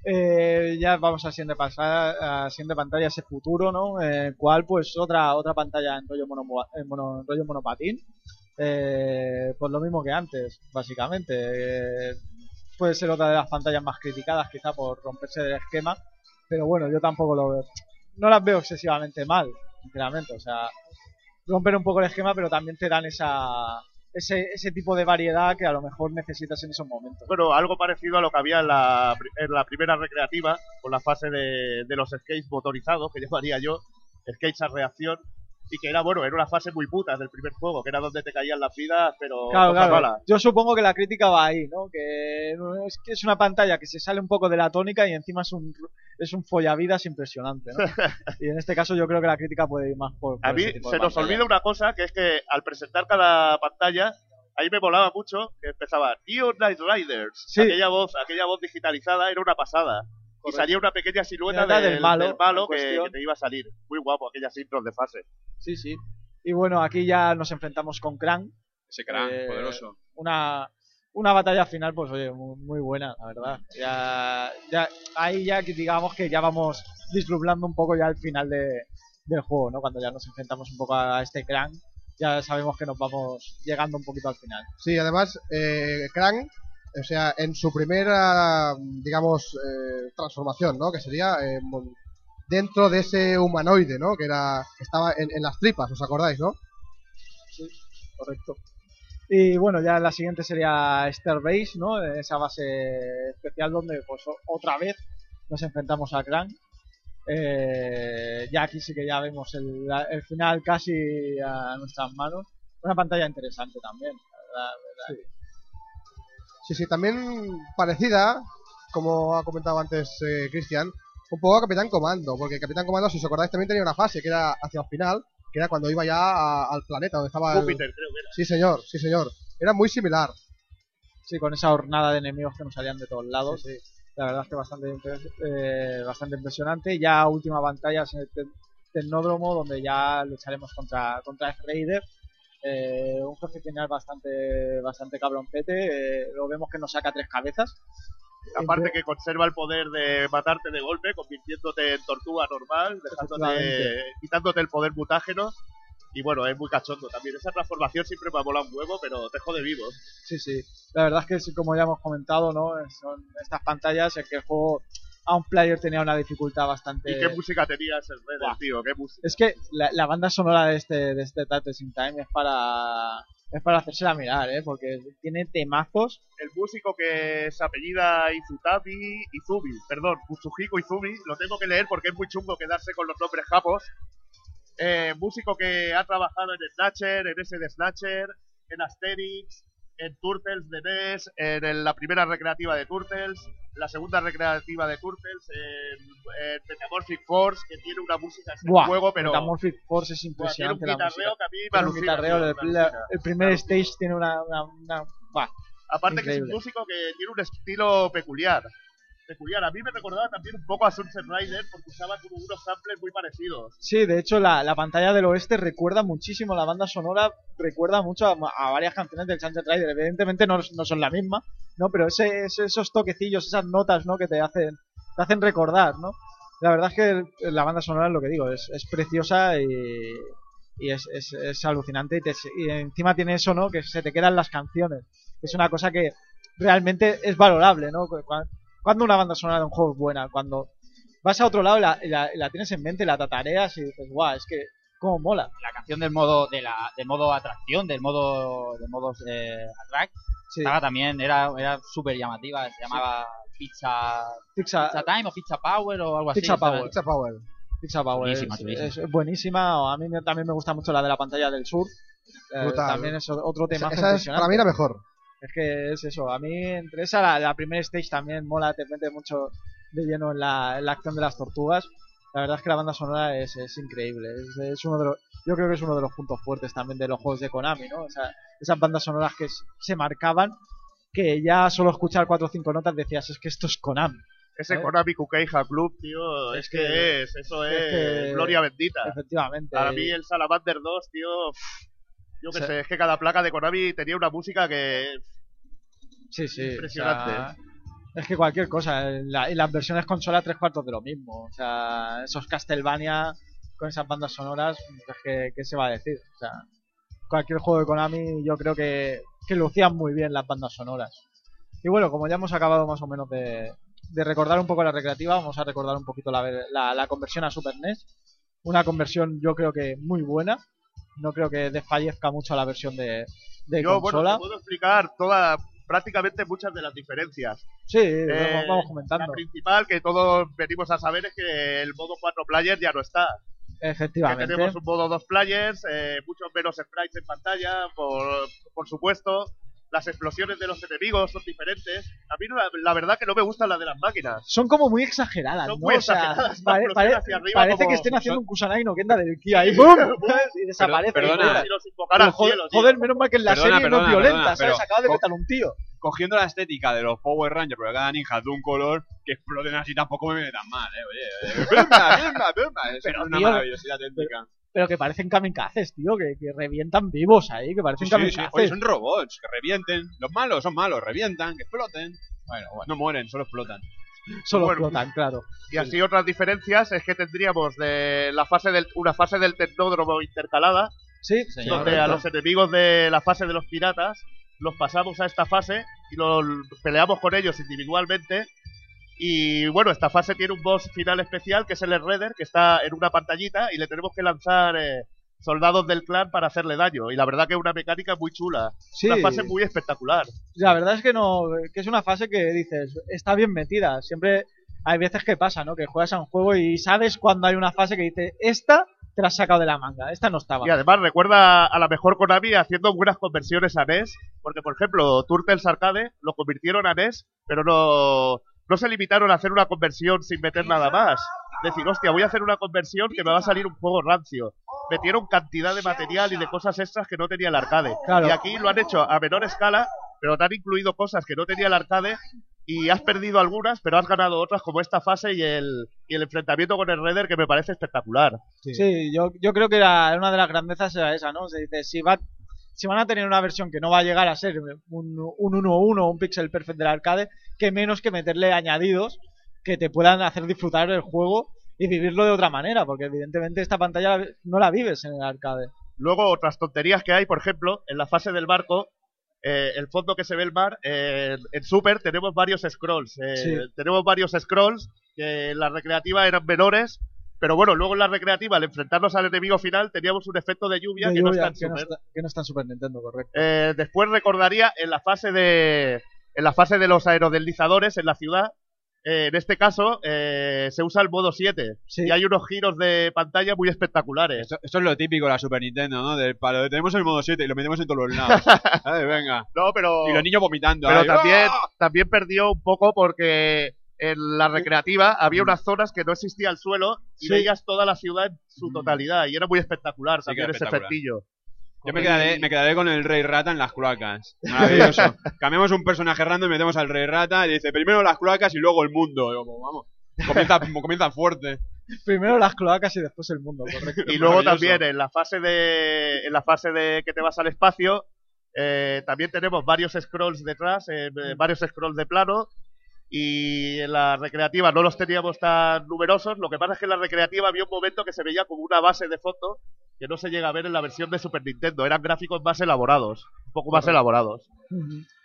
Eh, ya vamos a siguiente pasada, a siguiente pantalla ese futuro, ¿no? Eh, cual pues otra otra pantalla en rollo mono, en mono- rollo monopatín. Eh, pues lo mismo que antes, básicamente. Eh, puede ser otra de las pantallas más criticadas, quizá por romperse del esquema, pero bueno, yo tampoco lo veo. No las veo excesivamente mal, sinceramente. O sea, rompen un poco el esquema, pero también te dan esa ese, ese tipo de variedad que a lo mejor necesitas en esos momentos. Bueno, algo parecido a lo que había en la, en la primera recreativa, con la fase de, de los skates motorizados, que llamaría yo, skates a reacción, y que era, bueno, era una fase muy puta del primer juego, que era donde te caían las vidas, pero Claro, claro. Yo supongo que la crítica va ahí, ¿no? Que es que es una pantalla que se sale un poco de la tónica y encima es un es un follavidas impresionante, ¿no? y en este caso yo creo que la crítica puede ir más por, por A mí se nos pantalla. olvida una cosa, que es que al presentar cada pantalla, ahí me volaba mucho, que empezaba Neon Night Riders. Sí. Aquella voz, aquella voz digitalizada era una pasada. Y salía una pequeña silueta del, del malo, del malo en que, que te iba a salir. Muy guapo, aquellas intros de fase. Sí, sí. Y bueno, aquí ya nos enfrentamos con Krang, Ese crack, Eh, poderoso. una una batalla final, pues oye, muy, buena, la verdad. Ya, ya, ahí ya digamos que ya vamos vislumbrando un poco ya el final de, del juego, ¿no? Cuando ya nos enfrentamos un poco a este Krang, ya sabemos que nos vamos llegando un poquito al final. Sí, además, eh, Krang, o sea, en su primera, digamos, eh, transformación, ¿no? Que sería eh, dentro de ese humanoide, ¿no? Que era estaba en, en las tripas, ¿os acordáis, no? Sí, correcto. Y bueno, ya la siguiente sería Starbase, ¿no? Esa base especial donde pues otra vez nos enfrentamos a Krang. Eh, ya aquí sí que ya vemos el, final casi a nuestras manos. Una pantalla interesante también, verdad, Sí. Sí. sí, también parecida, como ha comentado antes eh, Cristian, un poco a Capitán Comando, porque Capitán Comando, si os acordáis, también tenía una fase que era hacia el final, que era cuando iba ya al planeta donde estaba Júpiter, creo que era. Sí, señor, sí, señor. Era muy similar. Sí, con esa hornada de enemigos que nos salían de todos lados. Sí, La verdad es que bastante, eh, bastante impresionante. Ya última pantalla en el Tecnódromo, donde ya lucharemos contra, contra Raider. Eh, un jefe final bastante, bastante cabroncete. Eh, lo vemos que nos saca tres cabezas. Aparte que conserva el poder de matarte de golpe, convirtiéndote en tortuga normal, quitándote el poder mutágeno. Y bueno, es muy cachondo también. Esa transformación siempre me ha molado un huevo, pero te jode vivo. Sí, sí. La verdad es que, como ya hemos comentado, ¿no? Son estas pantallas en que el juego a un player tenía una dificultad bastante. ¿Y qué música tenías el Red, tío? ¿Qué música? Es que la, banda sonora de este, de este in Time es para es para hacérsela mirar, ¿eh? Porque tiene temazos. El músico que se apellida Izutabi, Izubi, perdón, Mutsuhiko Izubi, lo tengo que leer porque es muy chungo quedarse con los nombres japos. Eh, músico que ha trabajado en Snatcher, en ese de Snatcher, en Asterix, en Turtles de NES, en la primera recreativa de Turtles, la segunda recreativa de Turtles, en, Metamorphic Force, que tiene una música en el juego, pero... Metamorphic Force es impresionante tiene un guitarreo que a mí me el, primer stage tiene una... una, Aparte que es un músico que tiene un estilo peculiar peculiar. A mí me recordaba también un poco a Sunset Rider porque usaba como unos samples muy parecidos. Sí, de hecho la, la pantalla del oeste recuerda muchísimo, la banda sonora recuerda mucho a, varias canciones del Sunset Rider. Evidentemente no, no son la misma, ¿no? Pero ese, esos toquecillos, esas notas, ¿no? Que te hacen, te hacen recordar, ¿no? La verdad es que la banda sonora es lo que digo, es, es preciosa y, y es, es, es, alucinante y, te, y, encima tiene eso, ¿no? Que se te quedan las canciones. Es una cosa que realmente es valorable, ¿no? Cuando una banda sonora de un juego es buena, cuando vas a otro lado y la, la, tienes en mente, la tatareas y dices, guau, es que cómo mola. La canción del modo de la del modo atracción, del modo de modos eh, attract, estaba también era era súper llamativa, se llamaba pizza, pizza, Time o Pizza Power o algo así. Pizza Power. Pizza Power. Pizza Power. Buenísima, es, es, buenísima. A mí también me gusta mucho la de la pantalla del sur. Eh, también es otro tema. Esa es para mí la mejor. Es que es eso, a mí entre esa la, la primera stage también mola, te mete mucho de lleno en la, la, acción de las tortugas. La verdad es que la banda sonora es, es increíble, es, uno de los, yo creo que es uno de los puntos fuertes también de los juegos de Konami, ¿no? O sea, esas bandas sonoras que se marcaban, que ya solo escuchar cuatro o cinco notas decías, es que esto es Konami. Ese Konami Kukeija Club, tío, es, que, es, eso es, gloria bendita. Efectivamente. Para mí el Salamander 2, tío, yo qué sé, es que cada placa de Konami tenía una música que. Sí, sí. Impresionante. es que cualquier cosa. y las versiones consola, tres cuartos de lo mismo. O sea, esos Castlevania con esas bandas sonoras, pues ¿qué, se va a decir? O sea, cualquier juego de Konami, yo creo que, que lucían muy bien las bandas sonoras. Y bueno, como ya hemos acabado más o menos de, de recordar un poco la recreativa, vamos a recordar un poquito la, la, la conversión a Super NES. Una conversión, yo creo que muy buena no creo que desfallezca mucho la versión de, de Yo, consola. Bueno, puedo explicar toda, prácticamente muchas de las diferencias. Sí, eh, vamos comentando. La principal que todos venimos a saber es que el modo 4 players ya no está. Efectivamente. Que tenemos un modo 2 players, eh, muchos menos sprites en pantalla, por, por supuesto las explosiones de los enemigos son diferentes. A mí la, verdad que no me gustan las de las máquinas. Son como muy exageradas, son ¿no? Muy exageradas, parece que estén haciendo un Kusanai no Kenda del Kia y ¡boom! y desaparece. Perdona, joder, menos mal que en la serie no es violenta, ¿sabes? Acaba de meter un tío. Cogiendo la estética de los Power Rangers, porque cada ninja de un color, que exploten así tampoco me viene tan mal, eh, oye. ¡Bumba, bumba, bumba! Es una maravillosidad técnica. Pero que parecen kamikazes, tío, que, que revientan vivos ahí, que parecen Sí, sí, sí. kamikazes. Oye, son robots, que revienten. Los malos son malos, revientan, que exploten. Bueno, bueno. No mueren, solo explotan. Solo Bueno. explotan, claro. Y así otras diferencias es que tendríamos de la fase del, una fase del tecnódromo intercalada, Sí, Señor. donde a los enemigos de la fase de los piratas los pasamos a esta fase y los peleamos con ellos individualmente. Y bueno, esta fase tiene un boss final especial que es el Redder, que está en una pantallita y le tenemos que lanzar eh, soldados del clan para hacerle daño. Y la verdad que es una mecánica muy chula, sí. una fase muy espectacular. La verdad es que no, que es una fase que dices, está bien metida. Siempre hay veces que pasa, ¿no? Que juegas a un juego y sabes cuando hay una fase que dice, esta te la has sacado de la manga, esta no estaba. Y además recuerda a la mejor Konami haciendo buenas conversiones a NES, porque por ejemplo Turtles Arcade lo convirtieron a NES, pero no, no se limitaron a hacer una conversión sin meter nada más. Decir, hostia, voy a hacer una conversión que me va a salir un juego rancio. Metieron cantidad de material y de cosas extras que no tenía el arcade. Claro. Y aquí lo han hecho a menor escala, pero te han incluido cosas que no tenía el arcade y has perdido algunas, pero has ganado otras como esta fase y el, y el enfrentamiento con el Redder que me parece espectacular. Sí, yo, yo creo que la- una de las grandezas era esa, ¿no? Se dice, si, va, si van a tener una versión que no va a llegar a ser un, un 1-1, un pixel perfect del arcade, que menos que meterle añadidos que te puedan hacer disfrutar el juego y vivirlo de otra manera, porque evidentemente esta pantalla no la vives en el arcade. Luego, otras tonterías que hay, por ejemplo, en la fase del barco, eh, el fondo que se ve el mar, eh, en Super tenemos varios scrolls. eh, Sí. Tenemos varios scrolls que en la recreativa eran menores, pero bueno, luego en la recreativa, al enfrentarnos al enemigo final, teníamos un efecto de lluvia De que no está en que, no Super. está, que no está en Super Nintendo, correcto. Eh, después recordaría en la fase de en la fase de los aerodeslizadores en la ciudad. eh, en este caso eh, se usa el modo 7 Sí. y hay unos giros de pantalla muy espectaculares. Esto, esto es lo típico de la Super Nintendo, ¿no? Del palo tenemos el modo 7 y lo metemos en todos los lados. Ay, venga. No, pero Y los niños vomitando. Pero ahí. también, ¡Ah! también perdió un poco porque en la recreativa había unas zonas que no existía el suelo y Sí. veías toda la ciudad en su totalidad y era muy espectacular Sí, también era ese espectacular. efectillo. Yo me quedaré, me quedaré con el Rey Rata en las cloacas. Maravilloso. Cambiamos un personaje random y metemos al Rey Rata y dice primero las cloacas y luego el mundo. Yo, pues, vamos. Comienza, comienza fuerte. Primero las cloacas y después el mundo, correcto. Y luego también en la fase de en la fase de que te vas al espacio eh, también tenemos varios scrolls detrás, eh, varios scrolls de plano y en la recreativa no los teníamos tan numerosos. Lo que pasa es que en la recreativa había un momento que se veía como una base de fondo que no se llega a ver en la versión de Super Nintendo. Eran gráficos más elaborados, un poco más elaborados.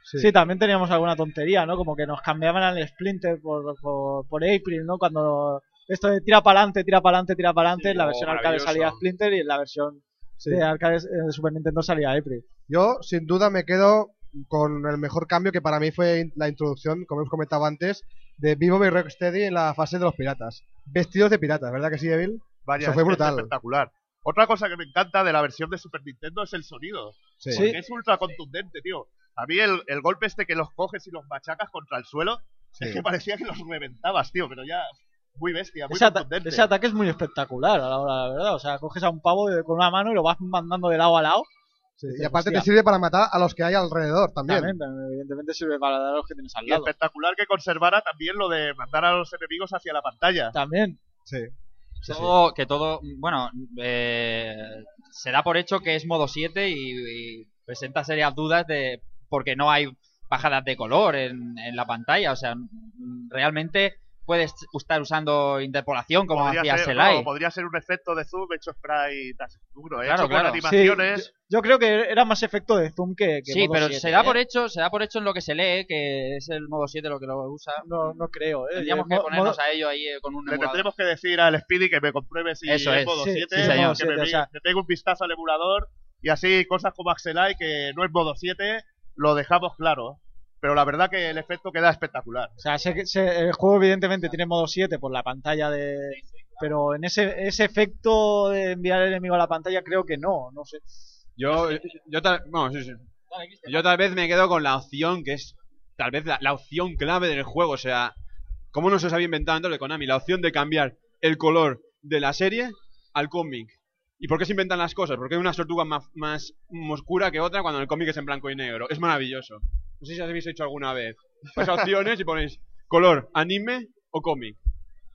Sí. también teníamos alguna tontería, ¿no? Como que nos cambiaban al Splinter por, por, por April, ¿no? Cuando esto de tira para adelante, tira para adelante, tira para adelante, Sí, en la oh, versión arcade salía Splinter y en la versión Sí. de arcade eh, de Super Nintendo salía April. Yo, sin duda, me quedo con el mejor cambio que para mí fue la introducción, como hemos comentado antes, de Vivo y Rocksteady en la fase de los piratas. Vestidos de piratas, ¿verdad que sí, Evil? Vaya, Eso fue es brutal. espectacular. Otra cosa que me encanta de la versión de Super Nintendo es el sonido. Sí. Porque es ultra contundente, tío. A mí el, el golpe este que los coges y los machacas contra el suelo, Sí. es que parecía que los reventabas, tío, pero ya muy bestia, muy Ese, ata- ese ataque es muy espectacular a la hora, la verdad. O sea, coges a un pavo de- con una mano y lo vas mandando de lado a lado. Sí, Y aparte hostia. te sirve para matar a los que hay alrededor también. También, también, evidentemente sirve para dar a los que tienes al Y lado. espectacular que conservara también lo de mandar a los enemigos hacia la pantalla. También. Sí. Sí, sí. Todo, que todo, bueno, eh, se da por hecho que es modo 7 y, y presenta serias dudas de porque no hay bajadas de color en, en la pantalla. O sea, realmente puedes estar usando interpolación como hacía ser, Selai. no, podría ser un efecto de zoom hecho sprite duro, ¿eh? Claro, hecho claro. con Sí, animaciones. yo, yo creo que era más efecto de zoom que, que Sí, modo pero 7, se da ¿eh? por hecho, se da por hecho en lo que se lee, que es el modo 7 lo que lo usa. No, no creo, ¿eh? Tendríamos Eh, que ponernos modo- a ello ahí eh, con un Le emulador. tendremos que decir al Speedy que me compruebe si Eso es es. modo Sí, 7, sí, señor. que me, 7, o sea- me pegue un vistazo al emulador y así cosas como Axelai que no es modo 7 lo dejamos claro. Pero la verdad que el efecto queda espectacular. O sea, sé que- sé- el juego evidentemente tiene modo 7 por la pantalla de... Pero en ese, ese efecto de enviar el enemigo a la pantalla creo que no, no sé. Yo, yo tal, bueno, sí, sí. Yo tal vez me quedo con la opción que es tal vez la, la opción clave del juego. O sea, ¿cómo no se os había inventado antes de Konami? La opción de cambiar el color de la serie al cómic. ¿Y por qué se inventan las cosas? Porque hay una tortuga más, más oscura que otra cuando el cómic es en blanco y negro. Es maravilloso. No sé si os habéis hecho alguna vez. Vais a opciones y ponéis color, anime o cómic.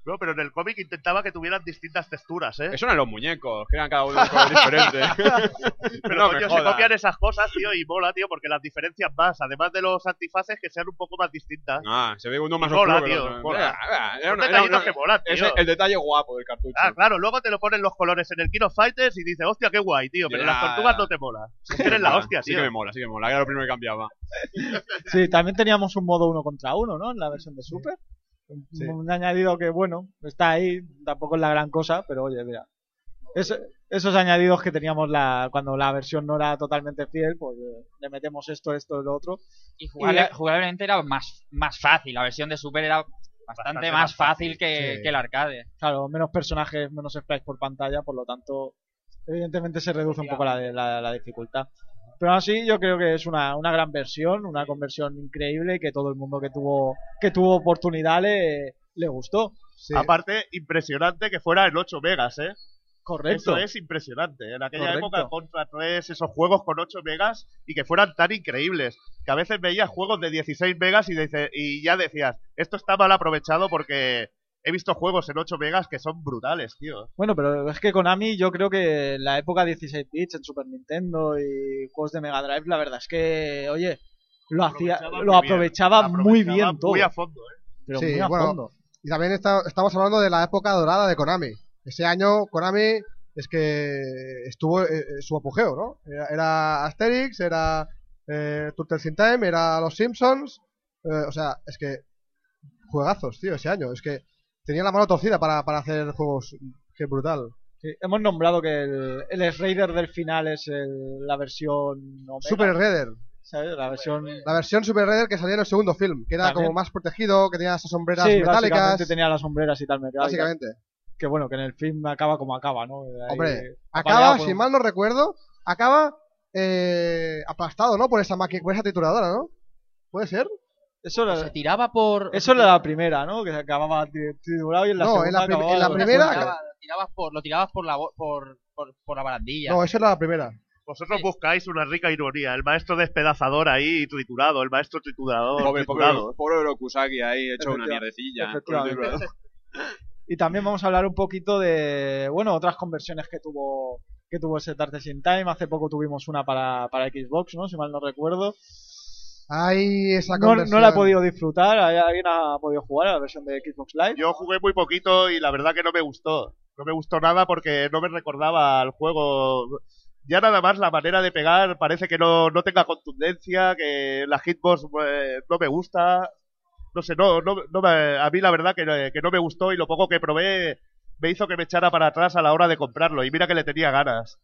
No, pero en el cómic intentaba que tuvieran distintas texturas, ¿eh? Eso eran los muñecos, que eran cada uno de color diferente. pero no, coño, se copian esas cosas, tío, y mola, tío, porque las diferencias más, además de los antifaces, que sean un poco más distintas. Ah, se ve uno más Mola, tío, otro. mola. Era- era- que tío. es el, detalle guapo del cartucho. Ah, claro, luego te lo ponen los colores en el King of Fighters y dices, hostia, qué guay, tío, pero Ya, las tortugas ya. no te mola. Eres la hostia, Sí tío. que me mola, sí que me mola. Era lo primero que cambiaba. Sí, también teníamos un modo uno contra uno, ¿no? En la versión de Super. Un- Sí. Un añadido que, bueno, está ahí, tampoco es la gran cosa, pero oye, mira. Es- esos añadidos que teníamos la, cuando la versión no era totalmente fiel, pues eh, le metemos esto, esto y lo otro. Y jugable- Y- jugablemente era más, más fácil. La versión de Super era bastante, Bastante más más fácil, fácil, que, sí. que el arcade. Claro, menos personajes, menos sprites por pantalla, por lo tanto, evidentemente se reduce un poco la, la, la dificultad. Pero aún así, yo creo que es una, una gran versión, una conversión increíble y que todo el mundo que tuvo, que tuvo oportunidad le, le gustó. Sí. Aparte, impresionante que fuera en 8 megas, ¿eh? Correcto. Eso es impresionante. En aquella Correcto. época, Contra 3, esos juegos con 8 megas y que fueran tan increíbles. Que a veces veías juegos de 16 megas y, dice- y ya decías, esto está mal aprovechado porque he visto juegos en 8 megas que son brutales, tío. Bueno, pero es que Konami, yo creo que en la época 16 bits en Super Nintendo y juegos de Mega Drive, la verdad es que, oye, lo hacía, Aprovechaba lo muy bien. aprovechaba, muy Aprovechaba bien todo. Muy a fondo, ¿eh? Pero Sí, muy a bueno, fondo. Y también está- estamos hablando de la época dorada de Konami. Ese año Konami es que estuvo eh, eh, su apogeo, ¿no? Era, era Asterix, era eh, Turtles in Time, era Los Simpsons. eh, o sea, es que juegazos, tío, ese año. Es que tenía la mano torcida para, para hacer juegos. Qué brutal. Sí, hemos nombrado que el, el Raider del final es el- la versión Omega, Super Raider. ¿sabes? La versión... La versión Super Raider que salía en el segundo film, que era También. como más protegido, que tenía esas sombreras Sí, metálicas. básicamente tenía las sombreras y tal. Me quedaba Básicamente. Que bueno, que en el film acaba como acaba, ¿no? Ahí, Hombre, acaba, por si un- mal no recuerdo, acaba eh, aplastado, ¿no? Por esa máquina, por esa trituradora, ¿no? ¿Puede ser? Eso Se era, tiraba por. eso era la primera, ¿no? Que se acababa tri- triturado y en la No, en segunda la prim- acababa en la primera- tiraba- tirabas por, lo tirabas por la, por, por, por la barandilla. No, esa era la primera. Vosotros Sí. buscáis una rica ironía. El maestro despedazador ahí triturado, el maestro triturador Pobre, pobre, triturado. pobre Rokusaki ahí hecho una mierdecilla. efectivamente. Y también vamos a hablar un poquito de, bueno, otras conversiones que tuvo que tuvo ese Turtles in Time. Hace poco tuvimos una para, para Xbox, ¿no? Si mal no recuerdo. Ay, esa No, no la he podido disfrutar. ¿Hay- ¿Alguien ha podido jugar a la versión de Xbox Live? Yo jugué muy poquito y la verdad que no me gustó. No me gustó nada porque no me recordaba al juego. Ya nada más la manera de pegar parece que no, no tenga contundencia, que la hitbox eh, no me gusta. No sé, no, no, no me- a mí la verdad que, que no me gustó y lo poco que probé me hizo que me echara para atrás a la hora de comprarlo. Y mira que le tenía ganas.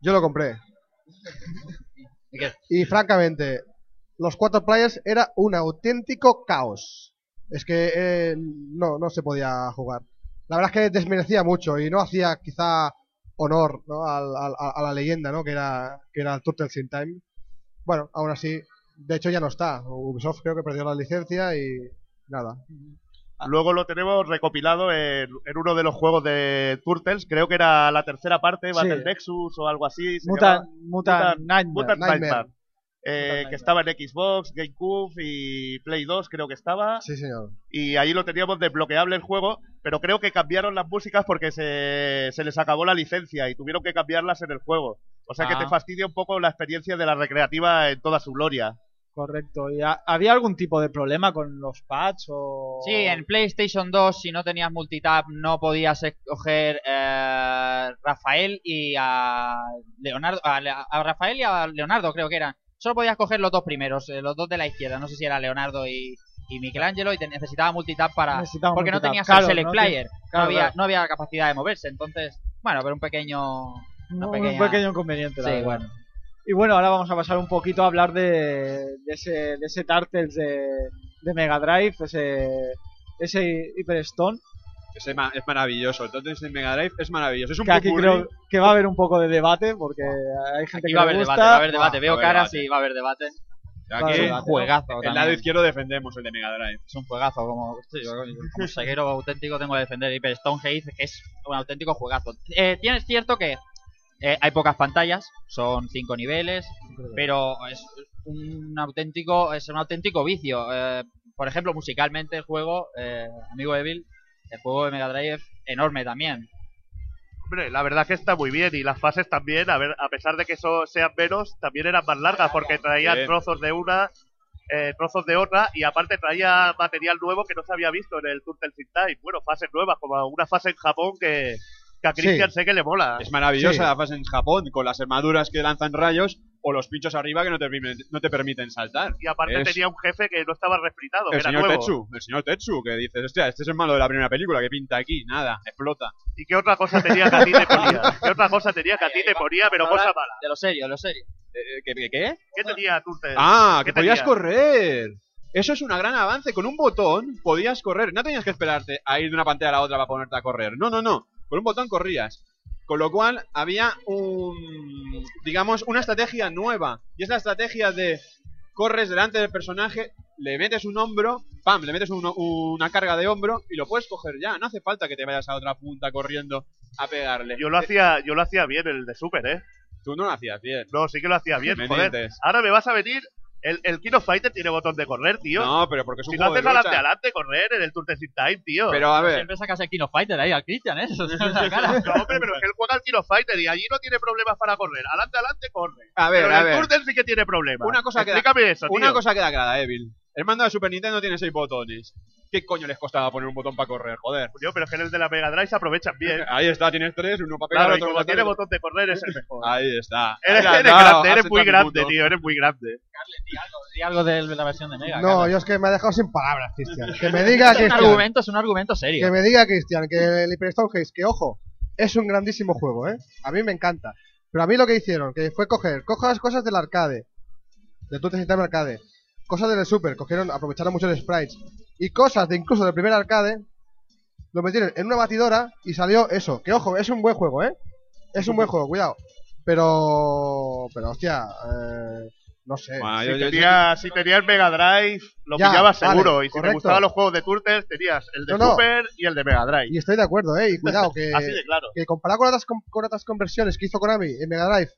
Yo lo compré. ¿Y francamente, los cuatro players era un auténtico caos. Es que eh, no, no se podía jugar. La verdad es que desmerecía mucho y no hacía quizá honor ¿no? a, a la leyenda ¿no? que era que era el Turtles in Time. Bueno, aún así, de hecho ya no está. Ubisoft creo que perdió la licencia y nada. Luego lo tenemos recopilado en, en uno de los juegos de Turtles. Creo que era la tercera parte, Battle Sí. Nexus o algo así. se Mutant. Mutant, Nightmare. Mutant Nightmare. Nightmare. Eh, que estaba en Xbox, GameCube y Play 2 creo que estaba. Sí, señor. Y ahí lo teníamos desbloqueable el juego, pero creo que cambiaron las músicas porque se, se les acabó la licencia y tuvieron que cambiarlas en el juego. O sea que Ah. te fastidia un poco la experiencia de la recreativa en toda su gloria. Correcto. ¿Y ha- había algún tipo de problema con los pads o...? Sí, en PlayStation 2, si no tenías multitap, no podías escoger eh, Rafael y a Leonardo. A, a Rafael y a Leonardo, creo que eran. Solo podías coger los dos primeros, eh, los dos de la izquierda. No sé si era Leonardo y, y Michelangelo, y te necesitaba multitap para. Necesitaba Porque no tenías Claro, el select no player. no, había, claro. no había capacidad de moverse. Entonces, bueno, pero un pequeño. Un pequeño inconveniente. la Sí, verdad. bueno. Y bueno, ahora vamos a pasar un poquito a hablar de, de ese, de ese Turtles de, de Mega Drive, ese, ese Hyper Stone, Ese ma- es maravilloso. Entonces en Mega Drive es maravilloso. Es un que aquí popurrí. creo que va a haber un poco de debate, porque hay gente Aquí que va a haber gusta. debate, va a haber debate. Veo caras y va a haber debate. Aquí, Es un juegazo. el también. lado izquierdo defendemos el de Mega Drive. Es un juegazo, como, sí, yo como auténtico tengo que defender Hyper Stone Haze, que es un auténtico juegazo. Eh, tienes cierto que eh, hay pocas pantallas, son cinco niveles, pero es un auténtico, es un auténtico vicio. Eh, por ejemplo, musicalmente el juego, eh, amigo Evil, el juego de Mega Drive enorme también. Hombre, la verdad que está muy bien y las fases también, a ver, a pesar de que eso sean menos, también eran más largas porque traían Bien. trozos de una, eh, trozos de otra y aparte traía material nuevo que no se había visto en el Turtles in Time. Bueno, fases nuevas, como una fase en Japón que, que a Sí. Christian sé que le mola. Es maravillosa Sí. la fase en Japón, con las armaduras que lanzan rayos o los pinchos arriba que no te, permiten- no te permiten saltar. Y aparte Es- tenía un jefe que no estaba refritado, que El era señor nuevo. Tetsu, el señor Tetsu, que dices, hostia, este es el malo de la primera película que pinta aquí, nada, explota. ¿Y qué otra cosa tenía que a ti te ponía? ¿Qué otra cosa tenía que a ti te ponía, pero cosa mala? De lo serio, de lo serio. Eh, ¿Qué? qué, qué? ¿Qué tenía Turtles? Ah, ¿Qué que podías tenía? correr. Eso es un gran avance. Con un botón podías correr. No tenías que esperarte a ir de una pantalla a la otra para ponerte a correr. No, no, no. Con un botón corrías. Con lo cual había un, digamos, una estrategia nueva. Y es la estrategia de corres delante del personaje, le metes un hombro, pam, le metes uno- una carga de hombro y lo puedes coger ya. No hace falta que te vayas a otra punta corriendo a pegarle. Yo lo hacía, yo lo hacía bien el de Super, ¿eh? Tú no lo hacías bien. No, sí que lo hacía bien, Me joder. Ahora me vas a venir. El, el King of Fighter tiene botón de correr, tío. No, pero porque es un si lo juego de haces adelante, lucha. adelante, correr en el Turtles in Time, tío. Pero a ver, Siempre sacas el Kino Fighter ahí al Christian, ¿eh? Eso es la cara. No, hombre, pero es que él juega al King of Fighter y allí no tiene problemas para correr. Adelante, adelante, corre. a ver, pero a el ver. Turtles sí que tiene problemas. Una cosa que- Explícame eso, tío. Una cosa queda clara, Evil. El mando de Super Nintendo tiene seis botones. ¿Qué coño les costaba poner un botón para correr? Joder. Tío, pero es que en el de la Mega Drive se aprovechan bien. Ahí está, tienes tres, uno para pegar, Claro, y otro como tiene botón de correr es el mejor. Ahí está. Eres, Ahí eres grande, eres muy grande, tío, eres muy grande. Di algo de la versión de Mega. No, yo es que me ha dejado sin palabras, Cristian. Que me diga es un Cristian. argumento, es un argumento serio. Que me diga Cristian que el Hyperstone Haze, que ojo, es un grandísimo juego, ¿eh? A mí me encanta. Pero a mí lo que hicieron, que fue coger, cojas cosas del arcade, del Turtles in Time arcade, cosas del Super, cogieron, aprovecharon mucho el sprites, y cosas de incluso del primer arcade, lo metieron en una batidora y salió eso. Que ojo, es un buen juego, ¿eh? Es un buen juego, cuidado. Pero, pero hostia, eh, no sé. Bueno, Si yo- yo- tenía, si tenía el Mega Drive, lo Ya, pillabas vale, seguro. y si te gustaban los juegos de Turtles, tenías el de No, no. Super y el de Mega Drive. Y estoy de acuerdo, ¿eh? Y cuidado, que... Así de claro. que comparado con otras, con, otras conversiones que hizo Konami en Mega Drive,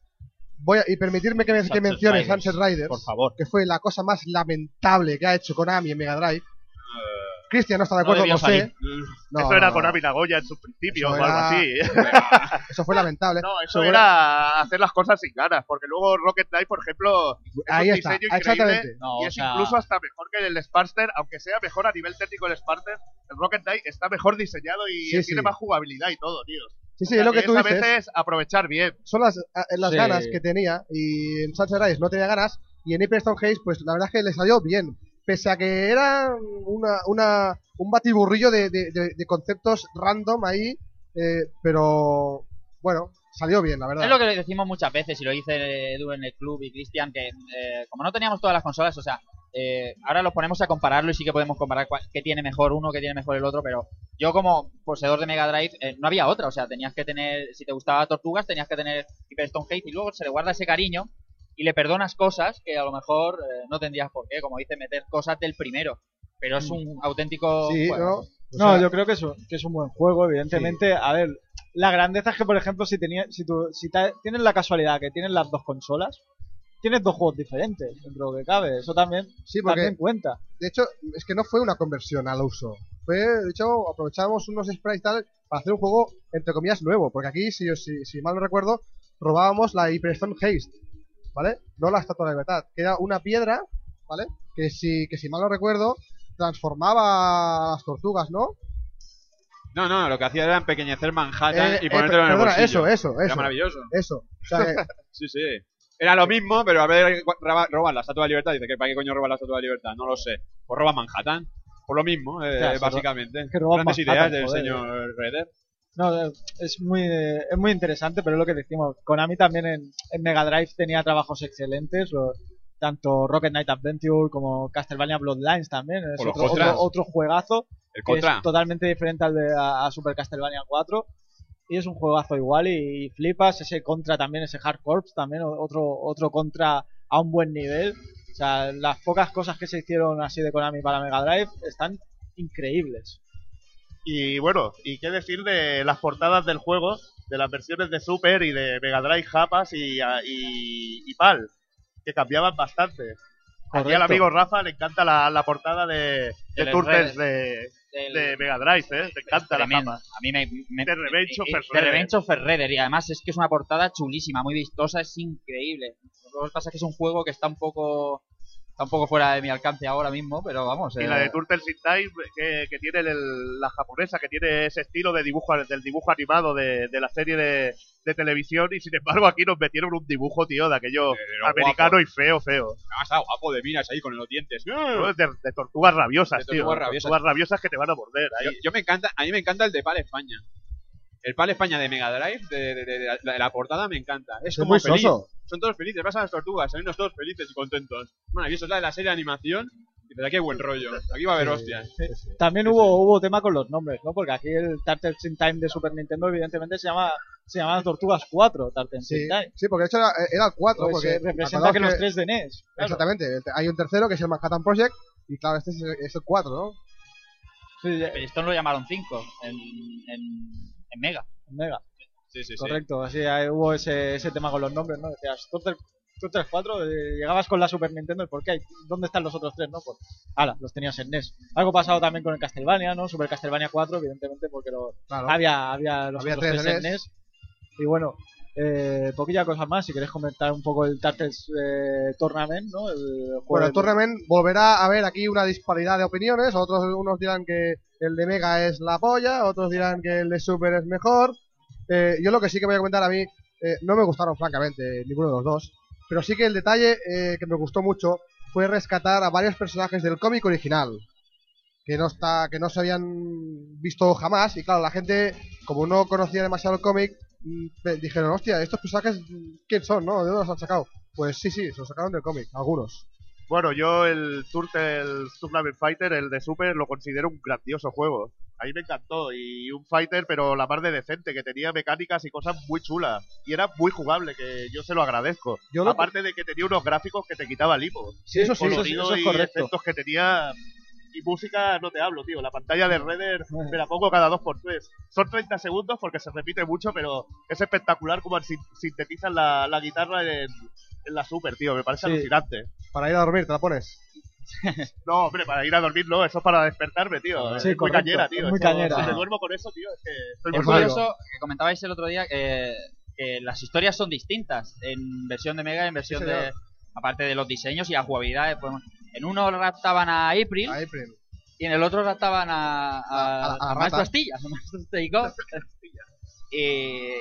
voy a, y permitirme que, me, que Sunset mencione Riders, Sunset Riders, Por favor. que fue la cosa más lamentable que ha hecho Konami en Mega Drive. Cristian no está de No acuerdo, lo sé. No, eso era no, Konami Nagoya en su principio Eso o algo era- así. Eso fue lamentable. No, eso Sobre- era hacer las cosas sin ganas. Porque luego Rocket Knight, por ejemplo, es Ahí un está, diseño increíble. No, y o es sea, incluso hasta mejor que el Sparster, aunque sea mejor a nivel técnico el Sparster, el Rocket Knight está mejor diseñado y Sí, tiene sí. más jugabilidad y todo, tío. Sí, sí, O sea, es lo que tú a dices. veces aprovechar bien. Son las, a- las Sí. ganas que tenía. Y en Sunset Riders no tenía ganas. Y en Hyperstone Haze, pues la verdad es que le salió bien. Pese a que era una, una, un batiburrillo de, de- conceptos random ahí. eh, pero bueno, salió bien, la verdad. Es lo que decimos muchas veces y lo dice Edu en el club y Cristian, que eh, como no teníamos todas las consolas, o sea, eh, ahora los ponemos a compararlo y sí que podemos comparar qué tiene mejor uno, qué tiene mejor el otro, pero yo como poseedor de Mega Drive eh, no había otra, o sea, tenías que tener, si te gustaba Tortugas, tenías que tener Hyperstone Haze y luego se le guarda ese cariño y le perdonas cosas que a lo mejor eh, no tendrías por qué, como dice, meter cosas del primero, pero es un auténtico... Sí, juego. ¿no? No, sea, yo creo que es, un, que es un buen juego, evidentemente. A ver, la grandeza es que, por ejemplo, si, tenía, si, tú, si te- tienes la casualidad que tienes las dos consolas, tienes dos juegos diferentes dentro de lo que cabe. Eso también Sí, porque en cuenta. de hecho es que no fue una conversión al uso. Fue, de hecho, aprovechábamos unos sprites tal para hacer un juego, entre comillas, nuevo. Porque aquí, si, si, si mal no recuerdo, robábamos la Hyperstone Haste, ¿vale? No la Estatua de la Libertad, que era una piedra, ¿vale? Que si, que si mal no recuerdo, transformaba a las tortugas, ¿no? No, no, lo que hacía era empequeñecer Manhattan Eh, y eh, ponértelo en el perdona, bolsillo. eso, eso, Era eso. maravilloso. Eso. O sea, que- Sí, sí. Era lo mismo, pero a ver, roba- roban la Estatua de Libertad. Dice que ¿para qué coño roban la Estatua de Libertad? No lo sé. Pues roban Manhattan. Por lo mismo, eh, Ya, básicamente. es que roban Grandes Manhattan, ideas del joder. señor Redder. No, es muy, es muy interesante, pero es lo que decimos. Konami también en, en Mega Drive tenía trabajos excelentes, lo- tanto Rocket Knight Adventure como Castlevania Bloodlines también. Es otro, otro, otro juegazo El que es totalmente diferente al de a, a Super Castlevania 4. Y es un juegazo igual y, y flipas. Ese contra también, ese Hard Corps también, otro, otro contra a un buen nivel. O sea, las pocas cosas que se hicieron así de Konami para Mega Drive están increíbles. Y bueno, y qué decir de las portadas del juego, de las versiones de Super y de Mega Drive Japas y, a- y, y PAL, que cambiaban bastante. Aquí al amigo Rafa le encanta la, la portada de, de Turtles de, de Mega Drive, ¿eh? Me encanta la capa. A mí me... me de Revenge of De Revenge of Y además es que es una portada chulísima, muy vistosa, es increíble. Lo que pasa es que es un juego que está un poco Está un poco fuera de mi alcance ahora mismo, pero vamos. Y la de eh, Turtles in Time, que, que tiene la japonesa, que tiene ese estilo de dibujo del dibujo animado de, de la serie de, de, televisión, y sin embargo aquí nos metieron un dibujo, tío, de aquello americano y feo, feo. Ah, está guapo de miras ahí con los dientes. de, tortugas rabiosas, tío. Tortugas rabiosas. que te van a morder. Ahí. Yo, me encanta, a mí me encanta el de PAL España. El PAL España de Mega Drive, de, la, portada, me encanta. Es, como muy feliz son todos felices, vas a las tortugas, unos todos felices y contentos. Bueno, y eso es la de la serie de animación. Y de aquí hay buen rollo. Aquí va a haber hostias. También hubo, hubo tema con los nombres, ¿no? Porque aquí el Turtles in Time de Super Nintendo, evidentemente, se llama se llama Tortugas 4, Turtles in Time. Sí, porque de hecho era, el 4. Pues porque representa que, los tres de NES. Exactamente. Hay un tercero que es el Manhattan Project. Y claro, este es el, 4, ¿no? Sí, esto lo llamaron 5 en, en, en Mega. En Mega. Sí, sí, Correcto, así hubo ese, ese tema con los nombres, ¿no? Decías, tú 4, eh, llegabas con la Super Nintendo, ¿por qué? ¿Dónde están los otros tres, no? Pues, ala, los tenías en NES. Algo pasado también con el Castlevania, ¿no? Super Castlevania 4, evidentemente, porque lo, había, había los otros tres, en NES. Y bueno, eh, poquilla cosa más, si queréis comentar un poco el Turtles eh, Tournament, ¿no? El bueno, el Tournament volverá a haber aquí una disparidad de opiniones. Otros unos dirán que el de Mega es la polla, otros dirán que el de Super es mejor. Eh, yo lo que sí que voy a comentar a mí, eh, no me gustaron francamente ninguno de los dos, pero sí que el detalle eh, que me gustó mucho fue rescatar a varios personajes del cómic original, que no está, que no se habían visto jamás, y claro, la gente, como no conocía demasiado el cómic, mm, dijeron, hostia, estos personajes, ¿quién son, no? ¿De dónde los han sacado? Pues sí, sí, se los sacaron del cómic, algunos. Bueno, yo el Turtle Tournament Fighter, el de Super, lo considero un grandioso juego. A mí me encantó. Y un fighter, pero la más de decente, que tenía mecánicas y cosas muy chulas. Y era muy jugable, que yo se lo agradezco. Aparte de que tenía unos gráficos que te quitaba el hipo. Sí, eso sí, eso, eso, es correcto. efectos que tenía y música no te hablo, tío. La pantalla de Redder me la pongo cada dos por tres. Son 30 segundos porque se repite mucho, pero es espectacular como sintetizan la, la guitarra en, en la Super, tío. Me parece alucinante. Para ir a dormir, ¿te la pones? no, hombre, para ir a dormir no, eso es para despertarme, tío. es muy cañera, tío. muy cañera. Si me duermo con eso, tío, es que estoy curioso que comentabais el otro día que, que, las historias son distintas en versión de Mega y en versión de. Aparte de los diseños y la jugabilidad, pues, en uno raptaban a April, a April. y en el otro raptaban a, a, a, a Maestro Astillas. y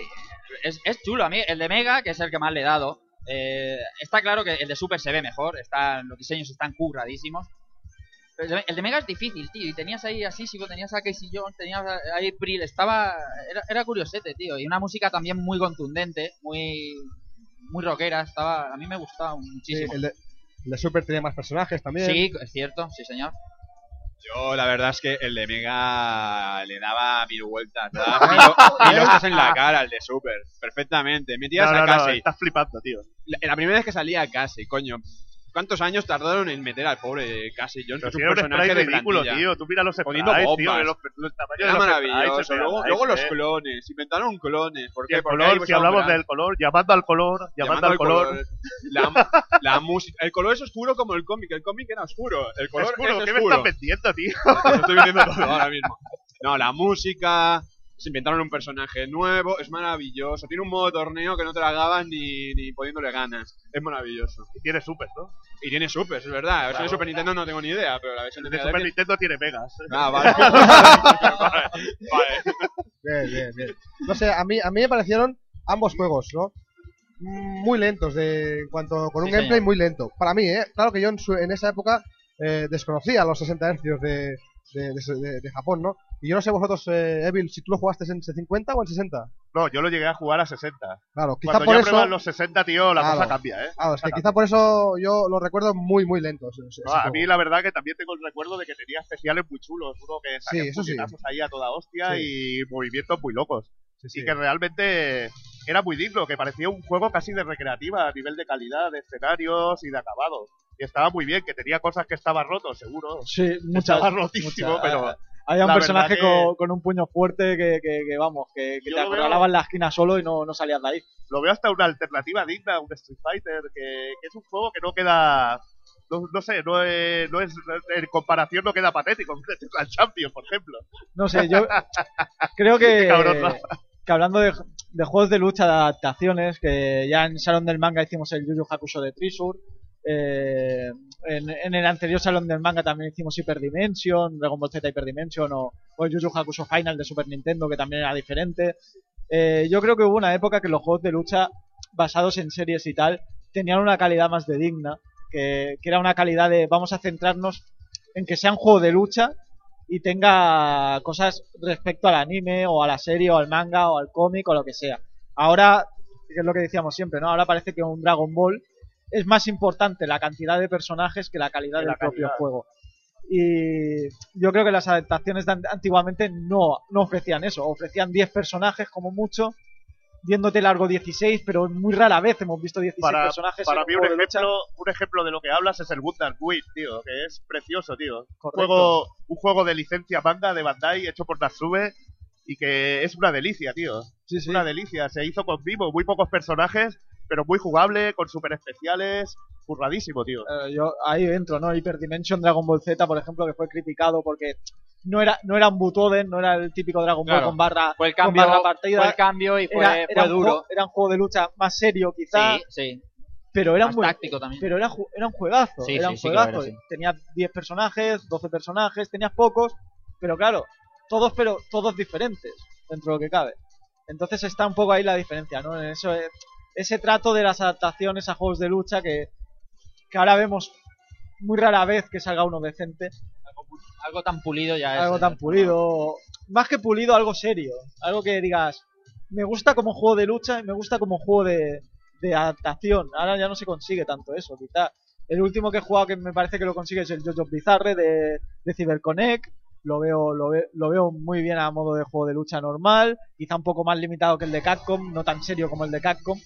es, es chulo, a mí el de Mega, que es el que más le he dado, eh, está claro que el de Super se ve mejor, están, los diseños están curradísimos. Pero el de Mega es difícil, tío. Y tenías ahí así, si tenías a Casey Jones, tenías ahí Pril, estaba. Era, era, curiosete, tío. Y una música también muy contundente, muy. muy rockera. Estaba, a mí me gustaba muchísimo. el, de, Super tenía más personajes también. Sí, es cierto, sí, señor. Yo la verdad es que el de Mega le daba mil vueltas, daba mil, en la cara al de Super, perfectamente. Metías a casi. estás flipando, tío. La, la, primera vez que salía casi, coño. ¿Cuántos años tardaron en meter al pobre Casey Jones? es un personaje de ridículo, tío. Tú mira los poniendo bombas. Tío, los, los Era maravilloso. Luego, luego los clones. Inventaron clones. ¿Por qué? El color, si hablamos del color, llamando al color, llamando, al color. La, la música. El color es oscuro como el cómic. El cómic era oscuro. El color oscuro. es ¿Qué me estás vendiendo, tío? estoy vendiendo todo ahora mismo. No, la música, se inventaron un personaje nuevo, es maravilloso. Tiene un modo torneo que no te la hagas ni, ni poniéndole ganas. Es maravilloso. Y tiene super, ¿no? Y tiene super, es verdad. La versión de Super Nintendo no tengo ni idea, pero la versión de, Super Nintendo tiene megas. Ah, vale. vale. Bien, bien, bien. No sé, a mí, a mí me parecieron ambos juegos, ¿no? Muy lentos, de, en cuanto con un gameplay muy lento. Para mí, ¿eh? Claro que yo en, en esa época eh, desconocía los 60 Hz de, de, de, de, Japón, ¿no? Y yo no sé vosotros, eh, Evil, si tú lo jugaste en 50 o en 60. No, yo lo llegué a jugar a 60. Claro, quizá Cuando por ya eso... los 60, tío, la claro, cosa cambia, ¿eh? Claro, es que quizá por eso yo lo recuerdo muy, muy lentos. Ese, no, a mí la verdad que también tengo el recuerdo de que tenía especiales muy chulos. Uno que sí, eso sí. ahí a toda hostia Sí. y movimientos muy locos. Sí, sí. Y que realmente era muy digno, que parecía un juego casi de recreativa a nivel de calidad, de escenarios y de acabados. Y estaba muy bien, que tenía cosas que estaban rotos, seguro. Sí, muchas. Estaba rotísimo, muchas. pero... Había un personaje que- con, con un puño fuerte que, que, que, vamos, que, te veo- acorralaba en la esquina solo y no, no salías de ahí. Lo veo hasta una alternativa digna, un Street Fighter, que, es un juego que no queda no, sé, no es, no es, en comparación no queda patético al Champion, por ejemplo. No sé, yo creo que, que hablando de, juegos de lucha, de adaptaciones, que ya en Salón del Manga hicimos el Yu Yu Hakusho de Trisur, eh, en, el anterior Salón del Manga también hicimos Hyperdimension, Dragon Ball Z Hyperdimension o, o el Yu Yu Hakusho Final de Super Nintendo, que también era diferente. Eh, yo creo que hubo una época que los juegos de lucha basados en series y tal tenían una calidad más de digna, que, era una calidad de vamos a centrarnos en que sea un juego de lucha y tenga cosas respecto al anime o a la serie o al manga o al cómic o lo que sea. Ahora, que es lo que decíamos siempre, ¿no? Ahora parece que un Dragon Ball es más importante la cantidad de personajes que la calidad del propio juego. Y yo creo que las adaptaciones de antiguamente no, no ofrecían eso, ofrecían 10 personajes como mucho viéndote largo 16, pero muy rara vez hemos visto 16 personajes. Para mí, un ejemplo, un ejemplo de lo que hablas es el Gundam Wing, tío, que es precioso, tío. Un juego, un juego de licencia manga de Bandai hecho por Natsume y que es una delicia, tío. Sí, sí. Una delicia. Se hizo con vivo, muy pocos personajes, pero muy jugable, con super especiales. Curradísimo, tío. Eh, yo ahí entro, ¿no? Hyperdimension Dragon Ball Z, por ejemplo, que fue criticado porque no era, no era un Butoden, no era el típico Dragon Ball con barra, fue el cambio, con barra partida. Fue el cambio y fue, era, duro. era un juego de lucha más serio, quizás. Sí, sí. Pero era, más un táctico también. pero era, era un juegazo. Sí, era un juegazo. Tenías 10 personajes, 12 personajes, tenías pocos, pero claro, todos, pero todos diferentes, dentro de lo que cabe. Entonces está un poco ahí la diferencia, ¿no? En eso, eh, ese trato de las adaptaciones a juegos de lucha que, que ahora vemos muy rara vez que salga uno decente algo tan pulido ya es. Algo tan pulido. Más que pulido, algo serio. Algo que digas, me gusta como juego de lucha y me gusta como juego de, de adaptación. Ahora ya no se consigue tanto eso, quizá. El último que he jugado que me parece que lo consigue es el Jojo Bizarre de, de CyberConnect. Lo veo, lo, lo veo muy bien a modo de juego de lucha normal. Quizá un poco más limitado que el de Capcom, no tan serio como el de Capcom.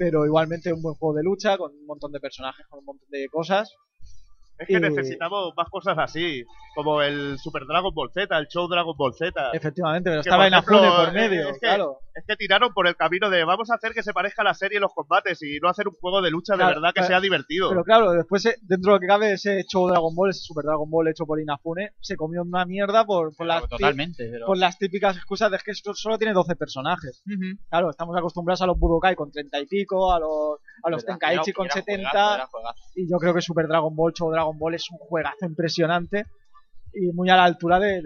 Pero igualmente un buen juego de lucha con un montón de personajes, con un montón de cosas. Es que necesitamos más cosas así, como el Super Dragon Ball Z, el Show Dragon Ball Z. Efectivamente, pero estaba en Afune por medio, es que, claro. Es que tiraron por el camino de vamos a hacer que se parezca a la serie los combates y no hacer un juego de lucha de verdad que sea divertido. Pero claro, después eh, dentro de lo que cabe ese Show Dragon Ball, ese Super Dragon Ball hecho por Inafune, se comió una mierda por, por, las, por las típicas excusas de que solo tiene 12 personajes. Claro, estamos acostumbrados a los Budokai con 30 y pico, a los, a los Tenkaichi con 70 y yo creo que Super Dragon Ball, Show Dragon Ball es un juego impresionante y muy a la altura de,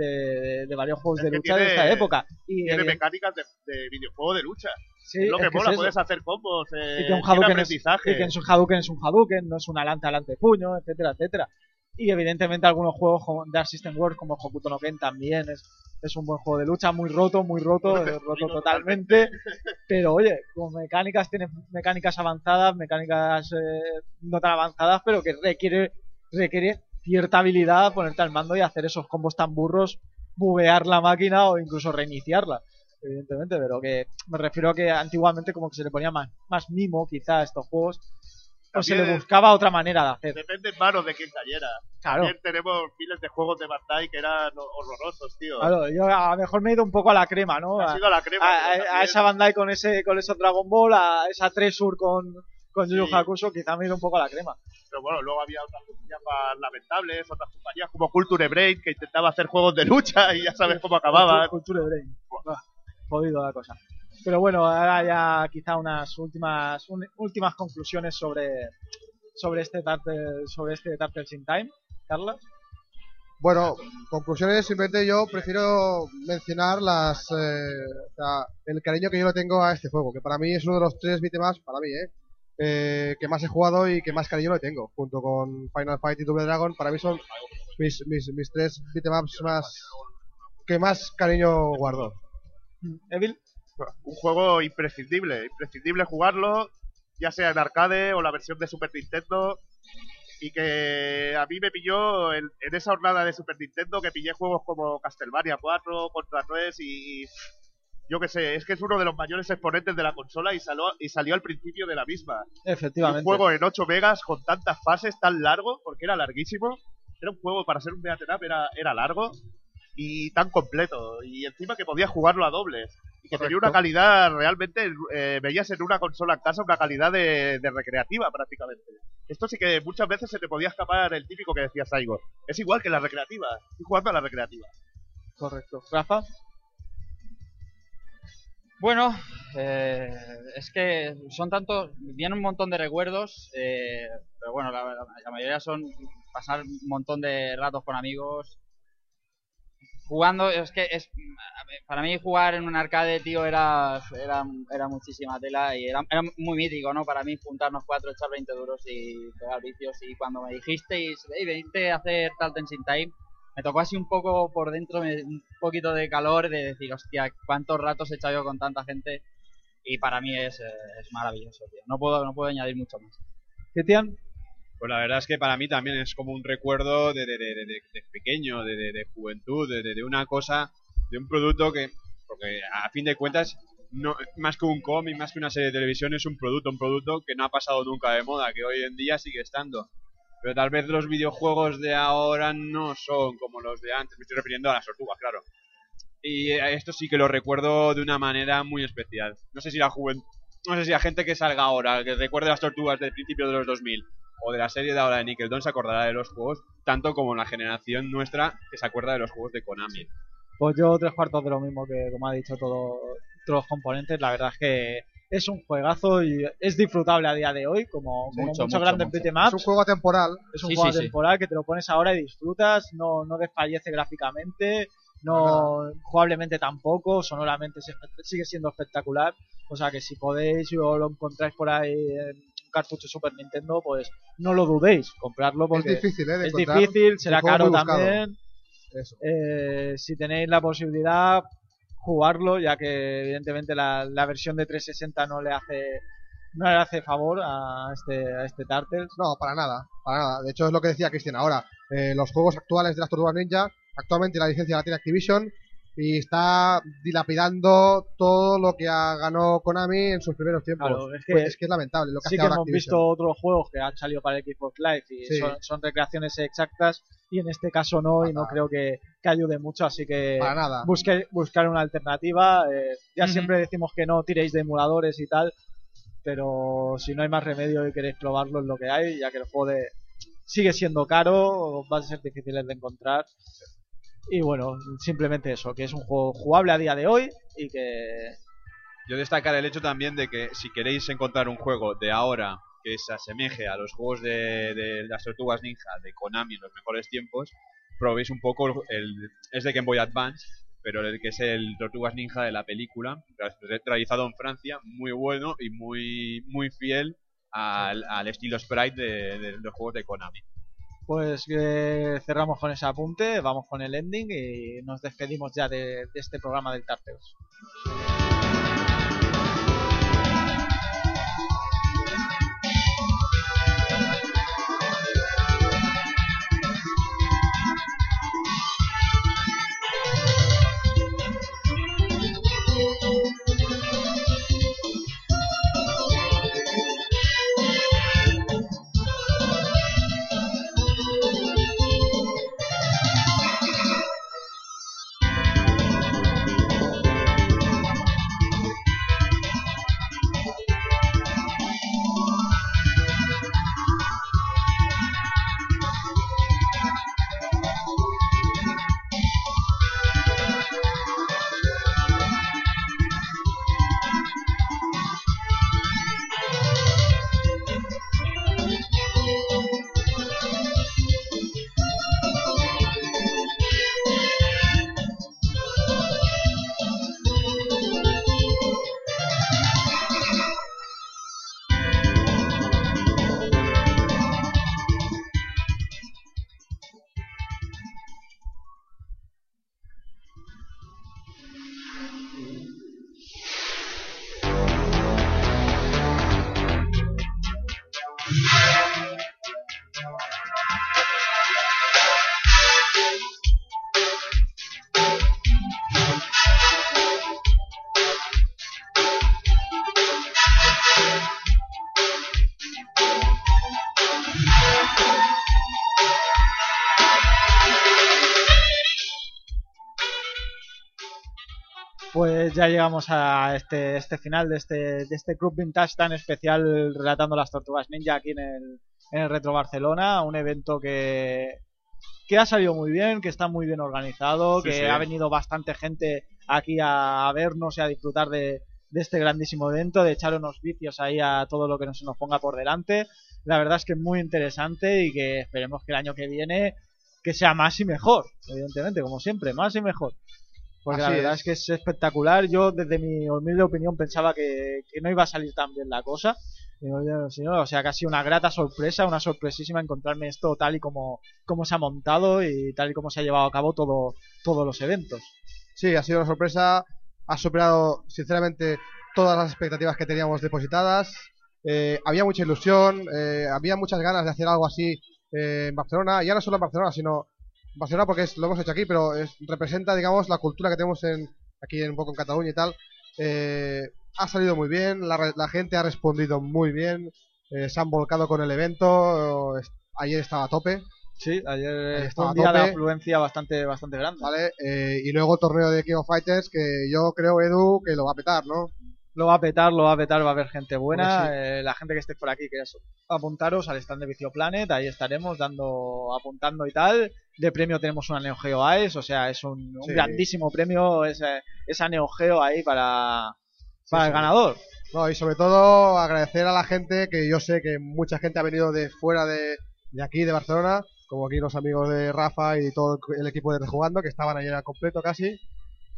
de, varios juegos de lucha de esta época. Y, tiene mecánicas de, de, videojuego de lucha. es lo que mola, puedes hacer combos. Eh, y que un Hadouken es, y que en su Hadouken es un Hadouken, no es un alante alante puño, etcétera, etcétera. Y evidentemente algunos juegos de Art System Works como Hokuto no Ken también es, es un buen juego de lucha, muy roto, muy roto, roto totalmente. Pero oye, con mecánicas, tiene mecánicas avanzadas, mecánicas eh, no tan avanzadas, pero que requiere, requiere cierta habilidad ponerte al mando y hacer esos combos tan burros, buguear la máquina o incluso reiniciarla. Evidentemente, pero que me refiero a que antiguamente como que se le ponía más, más mimo quizá a estos juegos o se le buscaba otra manera de hacer. Depende en manos de quien cayera. Claro. También tenemos miles de juegos de Bandai que eran horrorosos, tío. Claro, yo a lo mejor me he ido un poco a la crema, ¿no? Ha sido a la crema. A, esa Bandai con ese con esos Dragon Ball, a esa Tresur con, con Yu Yu Hakusho, quizá me he ido un poco a la crema. Pero bueno, luego había otras compañías más lamentables, otras compañías como Culture Brain que intentaba hacer juegos de lucha y ya sabes cómo acababa. Culture Brain. jodido la cosa. Pero bueno, ahora ya quizá unas últimas últimas conclusiones sobre sobre este Turtle, sobre este Turtles in Time, Carlos. Bueno, conclusiones simplemente yo prefiero mencionar las eh, el cariño que yo le tengo a este juego, que para mí es uno de los tres más para mí, ¿eh? Eh, que más he jugado y que más cariño le tengo, junto con Final Fight y Double Dragon. Para mí son mis, mis, mis tres beatemaps más que más cariño guardo. Evil, un juego imprescindible, imprescindible jugarlo, ya sea en arcade o la versión de Super Nintendo. Y que a mí me pilló en, esa jornada de Super Nintendo que pillé juegos como Castlevania 4, Contra 3 y yo que sé, es que es uno de los mayores exponentes de la consola y, salió, y salió al principio de la misma. Efectivamente. Un juego en 8 megas con tantas fases, tan largo, porque era larguísimo. Era un juego para ser un beat'em up, era, era largo y tan completo. Y encima que podías jugarlo a dobles. Y que tenía una calidad realmente, eh, veías en una consola en casa una calidad de, recreativa prácticamente. esto sí que muchas veces se te podía escapar el típico que decía Saigo. Es igual que la recreativa. Estoy jugando a la recreativa. Correcto. Rafa. Bueno, eh, es que son tantos, vienen un montón de recuerdos, eh, pero bueno, la, mayoría son pasar un montón de ratos con amigos, jugando, es que es para mí jugar en un arcade, tío, era, era, era muchísima tela y era, era, muy mítico, ¿no? Para mí juntarnos cuatro, echar 20 duros y pegar vicios y cuando me dijisteis, hey, veniste a hacer tal Tensing Time, me tocó así un poco por dentro, un poquito de calor de decir, hostia, cuántos ratos he echado yo con tanta gente y para mí es, eh, es maravilloso, tío. No puedo, no puedo añadir mucho más. Cristian. Pues la verdad es que para mí también es como un recuerdo de, de, de, de pequeño, de, juventud, de, una cosa, de un producto que, porque a fin de cuentas, no, más que un cómic, más que una serie de televisión, es un producto, un producto que no ha pasado nunca de moda, que hoy en día sigue estando. Pero tal vez los videojuegos de ahora no son como los de antes, me estoy refiriendo a las tortugas, claro. Y esto sí que lo recuerdo de una manera muy especial. No sé si la juventud, no sé si la gente que salga ahora, que recuerde las tortugas del principio de los 2000, o de la serie de ahora de Nickelodeon se acordará de los juegos, tanto como la generación nuestra que se acuerda de los juegos de Konami. Pues yo tres cuartos de lo mismo que como ha dicho todo, todos los componentes, la verdad es que es un juegazo y es disfrutable a día de hoy, como, muchos grandes Es un juego temporal. Es un juego temporal que te lo pones ahora y disfrutas, no, no desfallece gráficamente, no jugablemente tampoco, sonoramente sigue siendo espectacular. O sea que si podéis o lo encontráis por ahí en cartucho Super Nintendo, pues no lo dudéis, comprarlo porque es difícil, ¿eh? es difícil, será caro también. Eh, si tenéis la posibilidad, jugarlo, ya que evidentemente la, la, versión de 360 no le hace no le hace favor a este, a este Turtles. No, para nada, para nada. De hecho es lo que decía Cristian ahora. Eh, los juegos actuales de las Tortugas Ninja, actualmente la licencia la tiene Activision y está dilapidando todo lo que ganó Konami en sus primeros tiempos. es, que, pues es, que, es lamentable lo que sí que hemos visto otros juegos que han salido para Xbox Live y son, recreaciones exactas y en este caso no y no creo que, que, ayude mucho así que Busque, buscar una alternativa eh, ya siempre decimos que no tiréis de emuladores y tal pero si no hay más remedio y queréis probarlo es lo que hay ya que el juego de, sigue siendo caro va a ser difícil de encontrar y bueno, simplemente eso, que es un juego jugable a día de hoy y que... Yo destacar el hecho también de que si queréis encontrar un juego de ahora que se asemeje a los juegos de, de las tortugas ninja de Konami en los mejores tiempos, probéis un poco el... es de Game Boy Advance, pero el que es el Tortugas Ninja de la película, realizado en Francia, muy bueno y muy, muy fiel al, estilo sprite de, de los juegos de Konami. Pues eh, cerramos con ese apunte, vamos con el ending y nos despedimos ya de, este programa del Tarteos. Ya llegamos a este, este final de este, de este Club Vintage tan especial relatando las tortugas ninja aquí en el, en el Retro Barcelona, un evento que, que ha salido muy bien, que está muy bien organizado, Sí, que sí. ha venido bastante gente aquí a, vernos y a disfrutar de, de este grandísimo evento, de echar unos vicios ahí a todo lo que nos, nos ponga por delante. La verdad es que es muy interesante y que esperemos que el año que viene que sea más y mejor, evidentemente, como siempre, más y mejor. Porque la verdad es. es. que es espectacular. Yo, desde mi humilde opinión, pensaba que, que no iba a salir tan bien la cosa. O sea, casi una grata sorpresa, una sorpresísima encontrarme esto tal y como, como se ha montado y tal y como se ha llevado a cabo todo, todos los eventos. Sí, ha sido una sorpresa. Ha superado, sinceramente, todas las expectativas que teníamos depositadas. Eh, había mucha ilusión, eh, había muchas ganas de hacer algo así eh, en Barcelona. Ya no solo en Barcelona, sino Barcelona porque es- lo hemos hecho aquí, pero es- representa, digamos, la cultura que tenemos en, aquí en, un poco en Cataluña y tal. Eh, ha salido muy bien, la, la gente ha respondido muy bien, eh, se han volcado con el evento. es- ayer estaba a tope. Sí, ayer fue un día de afluencia bastante, bastante grande. ¿vale? Eh, y luego el torneo de King of Fighters, que yo creo, Edu, que lo va a petar, ¿no? Lo va a petar, lo va a petar, va a haber gente buena. Hombre, eh, la gente que esté por aquí, que eso, apuntaros al stand de Vicio Planet, ahí estaremos dando, apuntando y tal. De premio tenemos una Neo Geo AES, o sea, es un, un Sí. grandísimo premio ese, esa Neo Geo ahí para, para Sí, el ganador. No, y sobre todo agradecer a la gente, que yo sé que mucha gente ha venido de fuera de, de aquí, de Barcelona, como aquí los amigos de Rafa y todo el equipo de Rejugando, que estaban ayer al completo casi.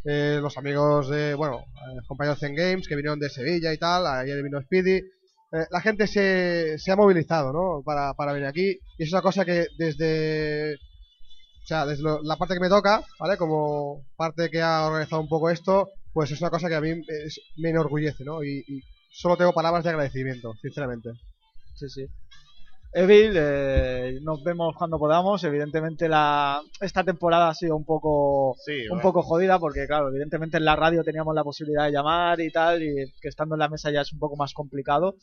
Eh, los amigos de, bueno, eh, compañeros Zen Games, que vinieron de Sevilla y tal, ayer vino Speedy. Eh, la gente se, se ha movilizado, ¿no? Para, para venir aquí. Y es una cosa que desde, o sea, desde lo- la parte que me toca, ¿vale? Como parte que ha organizado un poco esto, pues es una cosa que a mí es- me enorgullece, ¿no? Y, y solo tengo palabras de agradecimiento, sinceramente. Sí, sí. Evil, eh, nos vemos cuando podamos. Evidentemente la esta temporada ha sido un poco Sí, un bueno. poco jodida porque claro, evidentemente en la radio teníamos la posibilidad de llamar y tal y que estando en la mesa ya es un poco más complicado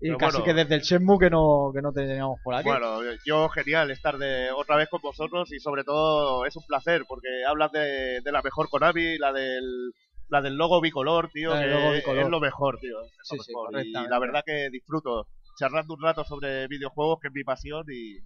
y Pero casi bueno. que desde el Shenmue que no que no teníamos por aquí. Bueno, yo genial estar de otra vez con vosotros y sobre todo es un placer porque hablas de, de la mejor Konami, la del la del logo bicolor, tío, El que logo bicolor. es lo mejor, tío. es lo Sí, sí, mejor. y correctamente. la verdad que disfruto charlando un rato sobre videojuegos, que es mi pasión y,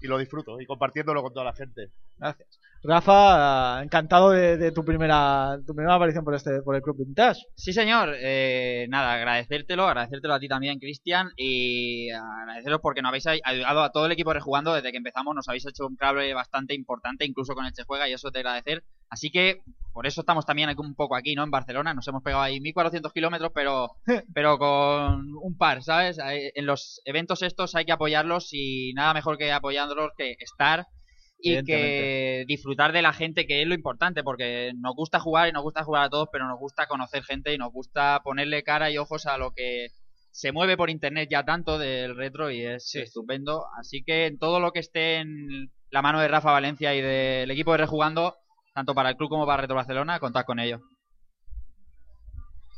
y lo disfruto y compartiéndolo con toda la gente. Gracias. Rafa, encantado de, de tu primera tu primera aparición por este por el Club Vintage. Sí, señor. Eh, nada, agradecértelo, agradecértelo a ti también, Cristian, y agradeceros porque nos habéis ay- ayudado a todo el equipo rejugando desde que empezamos. Nos habéis hecho un cable bastante importante, incluso con el Che Juega, y eso te agradecer. Así que por eso estamos también un poco aquí, ¿no? En Barcelona. Nos hemos pegado ahí 1400 kilómetros, pero, pero con un par, ¿sabes? En los eventos estos hay que apoyarlos y nada mejor que apoyándolos que estar y que disfrutar de la gente, que es lo importante, porque nos gusta jugar y nos gusta jugar a todos, pero nos gusta conocer gente y nos gusta ponerle cara y ojos a lo que se mueve por internet ya tanto del retro y es estupendo. Así que en todo lo que esté en la mano de Rafa Valencia y del equipo de Rejugando, tanto para el club como para Retro Barcelona, contad con ello.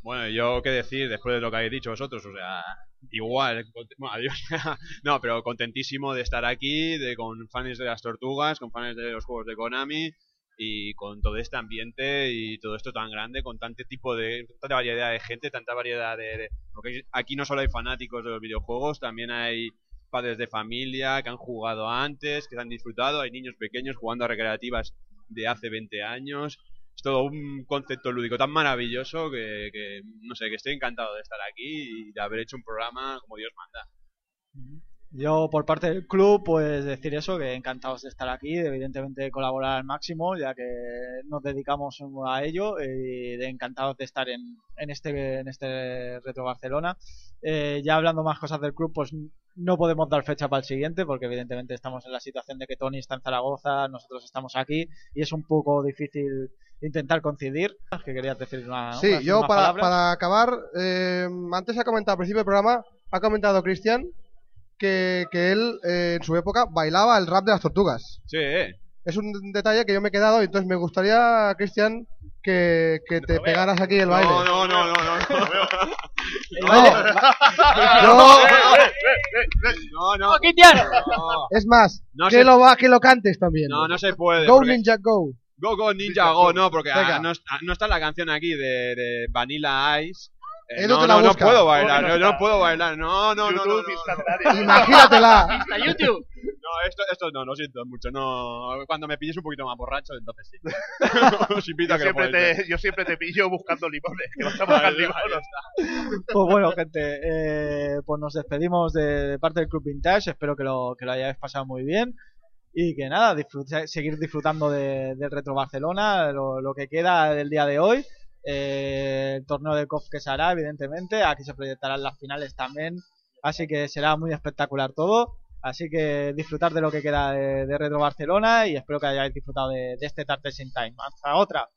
Bueno, yo qué decir después de lo que habéis dicho vosotros, o sea, igual, adiós. no, pero contentísimo de estar aquí, de con fans de las tortugas, con fans de los juegos de Konami y con todo este ambiente y todo esto tan grande, con tanto tipo de, tanta variedad de gente, tanta variedad de, de- porque aquí no solo hay fanáticos de los videojuegos, también hay padres de familia que han jugado antes, que han disfrutado, hay niños pequeños jugando a recreativas de hace 20 años, es todo un concepto lúdico tan maravilloso que, no sé, que estoy encantado de estar aquí y de haber hecho un programa como Dios manda. Yo por parte del club pues decir eso, que encantados de estar aquí, de, evidentemente de colaborar al máximo, ya que nos dedicamos a ello y de encantados de estar en, en este en este Retro Barcelona. Eh, ya hablando más cosas del club, pues no podemos dar fecha para el siguiente, porque evidentemente estamos en la situación de que Tony está en Zaragoza, nosotros estamos aquí y es un poco difícil intentar coincidir. Que querías decir una, Sí, yo para, para acabar, eh, antes ha comentado al principio del programa, ha comentado Cristian que, que él eh, en su época bailaba el rap de las tortugas. Sí. Es un detalle que yo me he quedado y entonces me gustaría, Cristian, que, que te pegaras aquí el baile. No, no, no, no, no. No. No, no. No, es más, No que, se- lo, va- que lo cantes también. no, no se puede. Go porque- Ninja Go. Go Go Ninja Go, no, porque ah, no, no está la canción aquí de, de Vanilla Ice. Eh, no, no, no puedo bailar, ¿Cómo que no, no no puedo bailar. No, no, no, no. YouTube no. instantáneo. Imagínatela. YouTube. No, esto, esto no, lo siento mucho. No, cuando me pilles un poquito más borracho, entonces sí. Os invito Yo a que lo siempre, te, yo siempre te pillo buscando limones. Que vas a buscar limones. está. Pues bueno, gente, eh, pues nos despedimos de, de parte del Club Vintage. Espero que lo, que lo hayáis pasado muy bien. Y que nada, disfrute- seguir disfrutando de- del Retro Barcelona, lo, lo que queda del día de hoy. Eh, el torneo de COF que se hará, evidentemente. Aquí se proyectarán las finales también. Así que será muy espectacular todo. Así que disfrutar de lo que queda de, Retro Barcelona y espero que hayáis disfrutado de, de este Tartes in Time. Hasta otra.